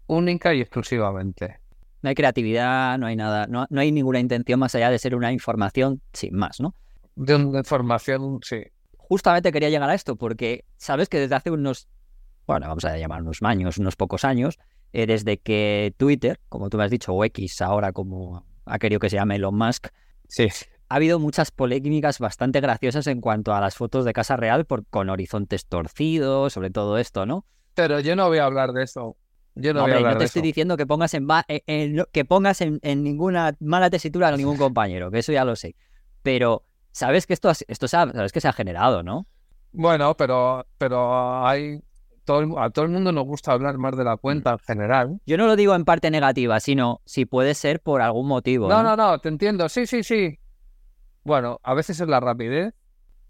Speaker 4: Única y exclusivamente.
Speaker 2: No hay creatividad, no hay nada, no, no hay ninguna intención más allá de ser una información sin más, ¿no?
Speaker 4: De una información, sí.
Speaker 2: Justamente quería llegar a esto porque sabes que desde hace unos, bueno, vamos a llamar unos años, unos pocos años, eh, desde que Twitter, como tú me has dicho, o X ahora como ha querido que se llame Elon Musk,
Speaker 4: Sí.
Speaker 2: ha habido muchas polémicas bastante graciosas en cuanto a las fotos de Casa Real por, con horizontes torcidos, sobre todo esto, ¿no?
Speaker 4: Pero yo no voy a hablar de eso. Yo no, voy a
Speaker 2: Hombre,
Speaker 4: hablar
Speaker 2: no te estoy
Speaker 4: eso.
Speaker 2: diciendo que pongas en, ba- en- en- que pongas en, en ninguna mala tesitura a ningún compañero, que eso ya lo sé. Pero sabes que esto, esto se ha- sabes que se ha generado, ¿no?
Speaker 4: Bueno, pero, pero hay todo a todo el mundo nos gusta hablar más de la cuenta en general.
Speaker 2: Yo no lo digo en parte negativa, sino si puede ser por algún motivo.
Speaker 4: No,
Speaker 2: ¿no?
Speaker 4: no, no, te entiendo. Sí, sí, sí. Bueno, a veces es la rapidez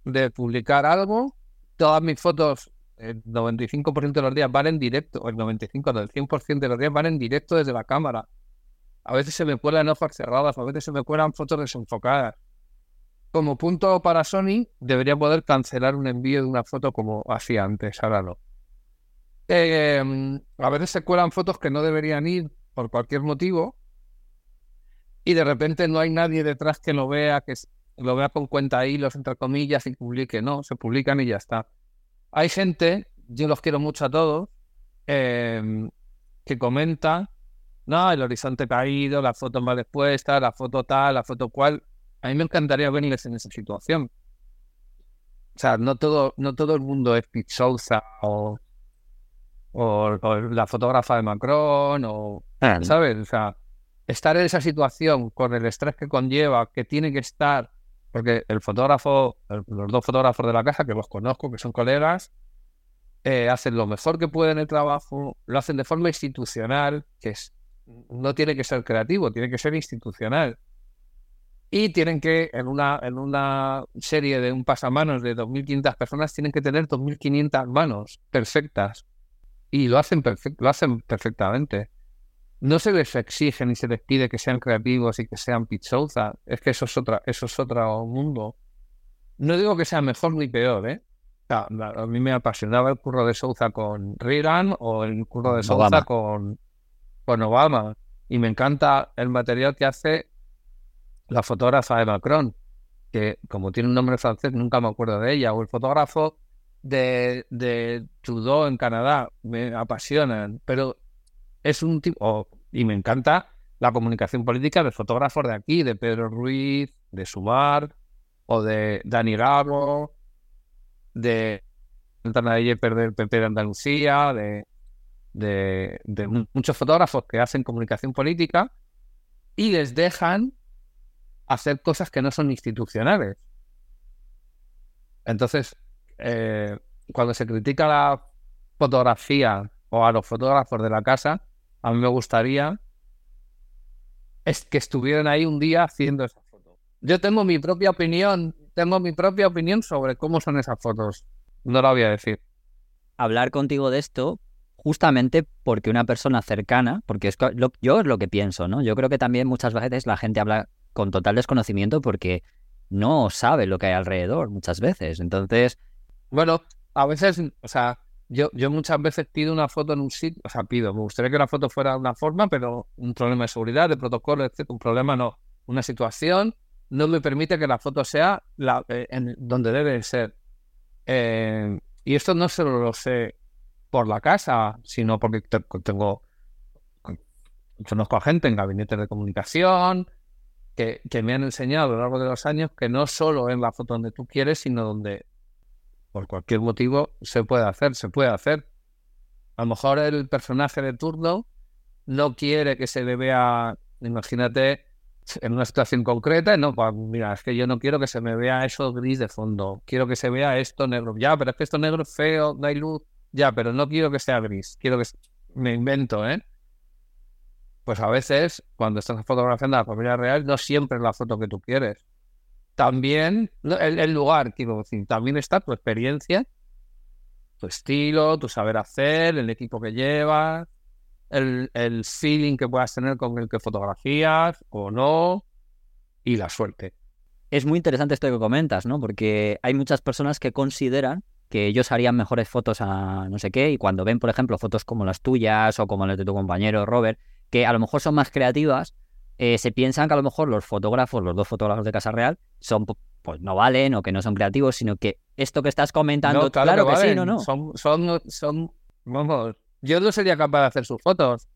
Speaker 4: de publicar algo. Todas mis fotos, el 95% de los días van en directo, o el 95%, no, el 100% de los días van en directo desde la cámara. A veces se me cuelan hojas cerradas, a veces se me cuelan fotos desenfocadas. Como punto para Sony, debería poder cancelar un envío de una foto como hacía antes, ahora no. Eh, a veces se cuelan fotos que no deberían ir por cualquier motivo y de repente no hay nadie detrás que lo vea, que lo vea con cuenta hilos, entre comillas, y publique. No, se publican y ya está. Hay gente, yo los quiero mucho a todos, em, que comenta, no, el horizonte caído, la foto mal expuesta, la foto tal, la foto cual. A mí me encantaría verles en esa situación. O sea, no todo, no todo el mundo es Souza o, o- o la fotógrafa de Macron o ¿sabes? O sea, estar en esa situación con el estrés que conlleva, que tiene que estar, porque el fotógrafo, el- los dos fotógrafos de la casa, que los conozco, que son colegas, eh, hacen lo mejor que pueden el trabajo, lo hacen de forma institucional, que es, no tiene que ser creativo, tiene que ser institucional. Y tienen que, en una, en una serie de un pasamanos de 2.500 personas, tienen que tener 2.500 manos perfectas. Y lo hacen, lo hacen perfectamente no se les exige ni se les pide que sean creativos y que sean Souza. Es que eso es otra, eso es otro mundo. No digo que sea mejor ni peor, ¿eh? A mí me apasionaba el curro de Souza con Reagan o el curro de Souza
Speaker 2: Obama.
Speaker 4: con, con Obama. Y me encanta el material que hace la fotógrafa de Macron, que como tiene un nombre francés nunca me acuerdo de ella, o el fotógrafo de, de Trudeau en Canadá, me apasionan, pero es un tipo, y me encanta la comunicación política de fotógrafos de aquí, de Pedro Ruiz, de Sumar, o de Dani Gago, de Santana Yepes del PP de Andalucía, de, de, de mu- muchos fotógrafos que hacen comunicación política y les dejan hacer cosas que no son institucionales. Entonces, eh, cuando se critica la fotografía o a los fotógrafos de la casa, a mí me gustaría es que estuvieran ahí un día haciendo esas fotos. Yo tengo mi propia opinión, tengo mi propia opinión sobre cómo son esas fotos. No la voy a decir.
Speaker 2: hablar contigo de esto justamente porque una persona cercana, porque es yo es lo que pienso, ¿no? Yo creo que también muchas veces la gente habla con total desconocimiento porque no sabe lo que hay alrededor muchas veces. Entonces,
Speaker 4: Bueno, a veces, o sea, yo, yo muchas veces pido una foto en un sitio, o sea, pido, me gustaría que la foto fuera de una forma, pero un problema de seguridad, de protocolo, etcétera, un problema no. Una situación no me permite que la foto sea la, eh, en donde debe ser. Eh, y esto no solo lo sé por la casa, sino porque te- tengo, conozco a gente en gabinetes de comunicación que, que me han enseñado a lo largo de los años que no solo es la foto donde tú quieres, sino donde por cualquier motivo se puede hacer, se puede hacer. A lo mejor el personaje de turno no quiere que se le vea, imagínate, en una situación concreta, no, mira, es que yo no quiero que se me vea eso gris de fondo, quiero que se vea esto negro, ya, pero es que esto negro es feo, no hay luz, ya, pero no quiero que sea gris, quiero que me invento, ¿eh? Pues a veces, cuando estás fotografiando a la familia real, no siempre es la foto que tú quieres. También el, lugar, también está tu experiencia, tu estilo, tu saber hacer, el equipo que llevas, el, el feeling que puedas tener con el que fotografías o no, y la suerte.
Speaker 2: es muy interesante esto que comentas, ¿no? Porque hay muchas personas que consideran que ellos harían mejores fotos a no sé qué y cuando ven, por ejemplo, fotos como las tuyas o como las de tu compañero Robert, que a lo mejor son más creativas, eh, se piensan que a lo mejor los fotógrafos, los dos fotógrafos de Casa Real, son pues no valen o que no son creativos, sino que esto que estás comentando,
Speaker 4: No,
Speaker 2: claro, que, sí, no, no.
Speaker 4: Son, son, son, vamos, yo no sería capaz de hacer sus fotos.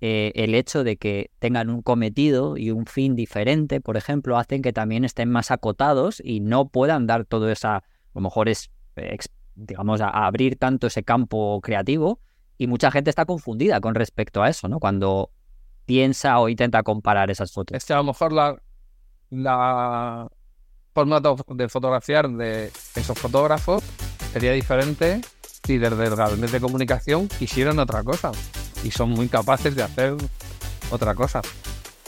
Speaker 2: eh, el hecho de que tengan un cometido y un fin diferente, por ejemplo, hacen que también estén más acotados y no puedan dar todo esa, a lo mejor es, digamos, a, abrir tanto ese campo creativo. Y mucha gente está confundida con respecto a eso, ¿no? Cuando piensa o intenta comparar esas fotos.
Speaker 4: Es que a lo mejor la, la forma de fotografiar de esos fotógrafos sería diferente si desde el gabinete de comunicación quisieran otra cosa. Y son muy capaces de hacer otra cosa,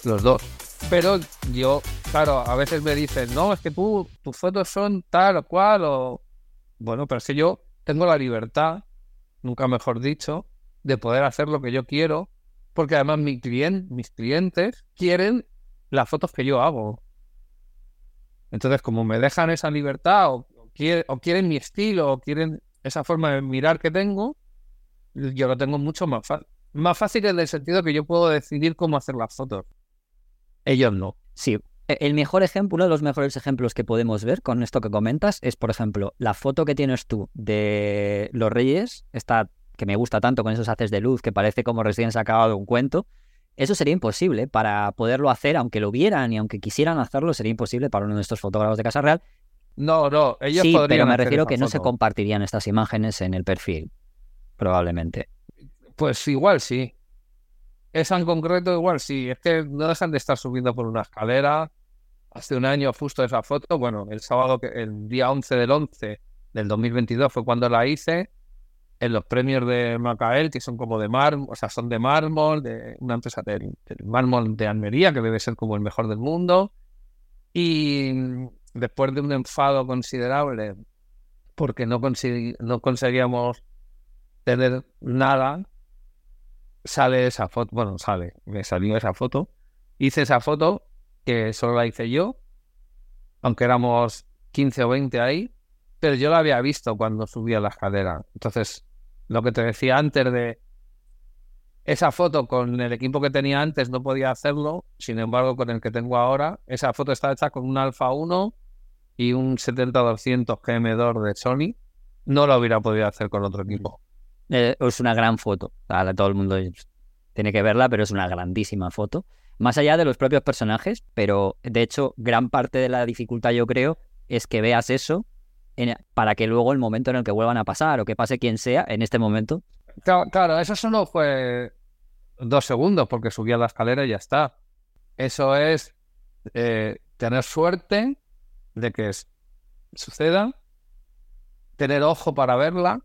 Speaker 4: los dos. Pero yo, claro, a veces me dicen, no, es que tú, tus fotos son tal o cual, o... Bueno, pero que yo tengo la libertad, nunca mejor dicho, de poder hacer lo que yo quiero, porque además mis clientes quieren las fotos que yo hago. Entonces, como me dejan esa libertad, o, o quieren mi estilo, o quieren esa forma de mirar que tengo, yo lo tengo mucho más fácil. Más fácil en el sentido que yo puedo decidir cómo hacer las fotos. Ellos no.
Speaker 2: Sí. E, el mejor ejemplo, uno de los mejores ejemplos que podemos ver con esto que comentas es, por ejemplo, la foto que tienes tú de los Reyes, esta que me gusta tanto con esos haces de luz que parece como recién sacado de un cuento. Eso sería imposible para poderlo hacer, aunque lo vieran y aunque quisieran hacerlo, sería imposible para uno de estos fotógrafos de Casa Real
Speaker 4: no, no, ellos
Speaker 2: sí, pero me refiero que no se compartirían estas imágenes en el perfil, probablemente.
Speaker 4: Pues igual sí. Esa en concreto igual sí. Es que no dejan de estar subiendo por una escalera. Hace un año justo esa foto, bueno, el sábado, el día 11 del 11 del 2022 fue cuando la hice en los premios de Macael, que son como de mármol, o sea, son de mármol, de una empresa del mármol de Almería, que debe ser como el mejor del mundo. Y después de un enfado considerable porque no, no conseguíamos tener nada, sale esa foto, bueno, sale, me salió esa foto, hice esa foto que solo la hice yo, aunque éramos 15 o 20 ahí, pero yo la había visto cuando subía la escalera. Entonces, lo que te decía antes de esa foto con el equipo que tenía antes no podía hacerlo, sin embargo, con el que tengo ahora, esa foto está hecha con un Alpha 1 y un 70-200 GM2 de Sony. No lo hubiera podido hacer con otro equipo.
Speaker 2: Eh, es una gran foto. todo el mundo tiene que verla, pero es una grandísima foto. Más allá de los propios personajes, pero de hecho, gran parte de la dificultad, yo creo, es que veas eso para que luego el momento en el que vuelvan a pasar o que pase quien sea, en este momento.
Speaker 4: claro eso solo fue dos segundos porque subía la escalera y ya está. Eso es eh, tener suerte de que suceda, tener ojo para verla,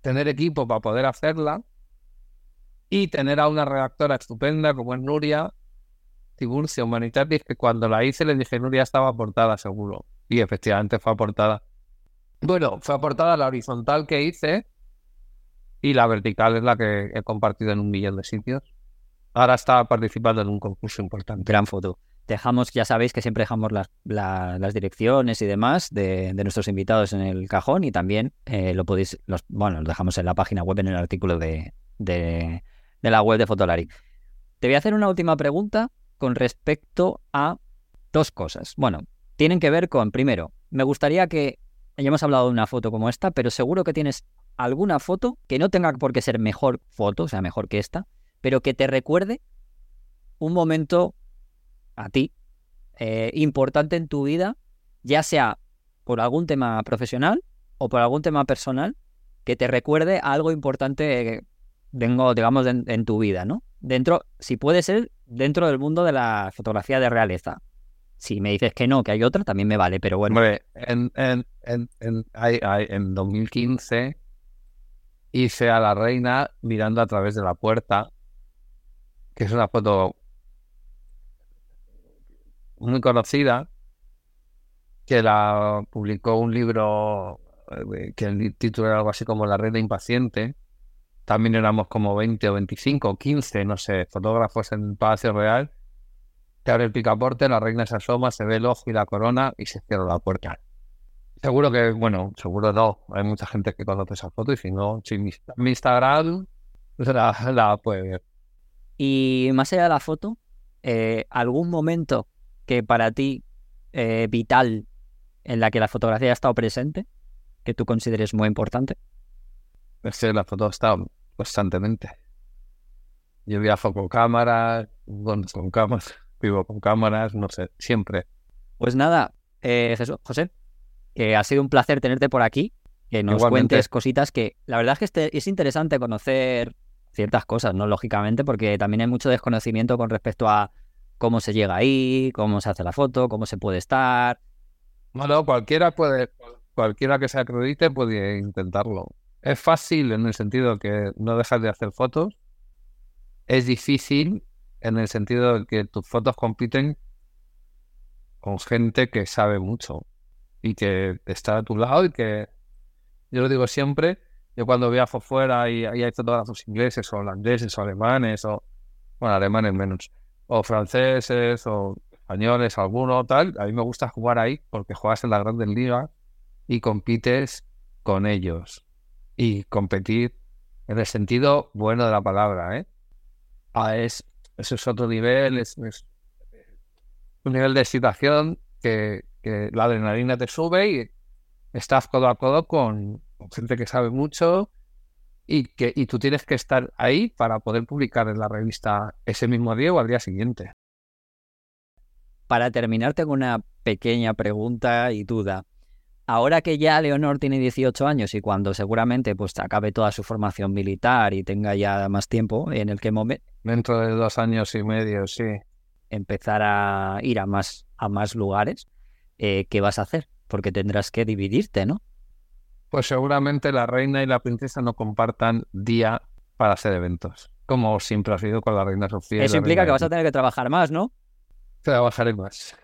Speaker 4: tener equipo para poder hacerla y tener a una redactora estupenda como es Nuria Tiburcio Humanitatis, que cuando la hice le dije Nuria estaba aportada seguro. Y efectivamente fue aportada. Bueno, fue aportada la horizontal que hice y la vertical es la que he compartido en un millón de sitios ahora está participando en un concurso importante.
Speaker 2: Gran foto. Dejamos, ya sabéis que siempre dejamos las, direcciones y demás de, nuestros invitados en el cajón y también eh, lo podéis, los, bueno, lo dejamos en la página web en el artículo de, de, de la web de Fotolari. Te voy a hacer una última pregunta con respecto a dos cosas. Bueno, tienen que ver con, primero, me gustaría que, ya hemos hablado de una foto como esta, pero seguro que tienes alguna foto que no tenga por qué ser mejor foto, o sea, mejor que esta, pero que te recuerde un momento a ti eh, importante en tu vida, ya sea por algún tema profesional o por algún tema personal, que te recuerde algo importante, digamos, en, tu vida, ¿no? Dentro, si puede ser, dentro del mundo de la fotografía de realeza. Si me dices que no, que hay otra, también me vale, pero bueno.
Speaker 4: en, en, en, en 2015 hice a la reina mirando a través de la puerta que es una foto muy conocida, que la publicó un libro eh, que el título era algo así como La Reina Impaciente. También éramos como 20 o 25 o 15, no sé, fotógrafos en Palacio Real. Que abre el picaporte, la reina se asoma, se ve el ojo y la corona y se cierra la puerta. Seguro que, bueno, seguro no. Hay mucha gente que conoce esa foto y si no, si mi, Instagram la, la puede ver.
Speaker 2: Y más allá de la foto, eh, ¿algún momento que para ti eh, vital en la que la fotografía ha estado presente, que tú consideres muy importante?
Speaker 4: Es que la foto está constantemente. Yo viajo con cámaras, con, con cámaras, vivo con cámaras, no sé, siempre.
Speaker 2: Pues nada, eh, Jesús- José, que ha sido un placer tenerte por aquí, que nos
Speaker 4: Igualmente.
Speaker 2: cuentes cositas que la verdad es que este- es interesante conocer ciertas cosas, ¿no? Lógicamente, porque también hay mucho desconocimiento con respecto a cómo se llega ahí, cómo se hace la foto, cómo se puede estar.
Speaker 4: Bueno, cualquiera puede, cualquiera que se acredite puede intentarlo. Es fácil en el sentido que no dejas de hacer fotos. Es difícil en el sentido de que tus fotos compiten con gente que sabe mucho y que está a tu lado y que, yo lo digo siempre, yo cuando viajo fuera y, y hay fotógrafos ingleses o holandeses o alemanes o, bueno, alemanes menos, o franceses o españoles, alguno tal, a mí me gusta jugar ahí porque juegas en la grandes ligas y compites con ellos y competir en el sentido bueno de la palabra, ¿eh? Ah, es, eso es otro nivel, es, un nivel de excitación que, que la adrenalina te sube y estás codo a codo con, con gente que sabe mucho y que y tú tienes que estar ahí para poder publicar en la revista ese mismo día o al día siguiente.
Speaker 2: Para terminar, tengo una pequeña pregunta y duda. Ahora que ya Leonor tiene 18 años y cuando seguramente pues acabe toda su formación militar y tenga ya más tiempo en el que momen-
Speaker 4: Dentro de dos años y medio, sí.
Speaker 2: empezar a ir a más, a más lugares, eh, ¿qué vas a hacer? Porque tendrás que dividirte, ¿no?
Speaker 4: Pues seguramente la reina y la princesa no compartan día para hacer eventos, como siempre ha sido con la reina Sofía.
Speaker 2: Eso implica que vas a tener que trabajar más, ¿no?
Speaker 4: Trabajaré más.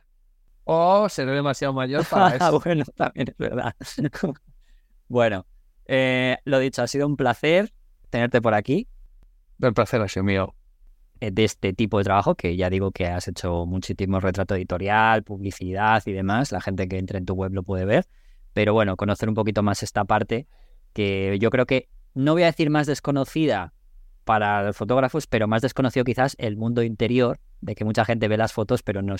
Speaker 4: O seré demasiado mayor para
Speaker 2: Ah,
Speaker 4: eso.
Speaker 2: bueno, también es verdad. bueno, eh, lo dicho, ha sido un placer tenerte por aquí
Speaker 4: El placer ha sido mío.
Speaker 2: eh, de este tipo de trabajo, que ya digo que has hecho muchísimo retrato editorial, publicidad y demás. La gente que entre en tu web lo puede ver. Pero bueno, conocer un poquito más esta parte, que yo creo que no voy a decir más desconocida para los fotógrafos, pero más desconocido quizás el mundo interior, de que mucha gente ve las fotos, pero no,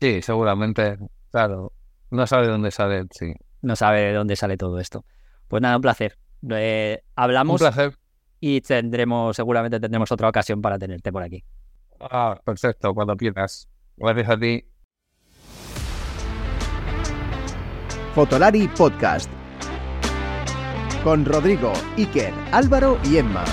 Speaker 4: Sí, seguramente, claro. No sabe dónde sale, sí.
Speaker 2: no sabe de dónde sale todo esto. Pues nada, un placer. Eh,
Speaker 4: Un
Speaker 2: hablamos
Speaker 4: placer.
Speaker 2: y tendremos, seguramente tendremos otra ocasión para tenerte por aquí.
Speaker 4: Ah, perfecto, cuando quieras. Gracias a ti.
Speaker 1: Fotolari Podcast. Con Rodrigo, Iker, Álvaro y Emma.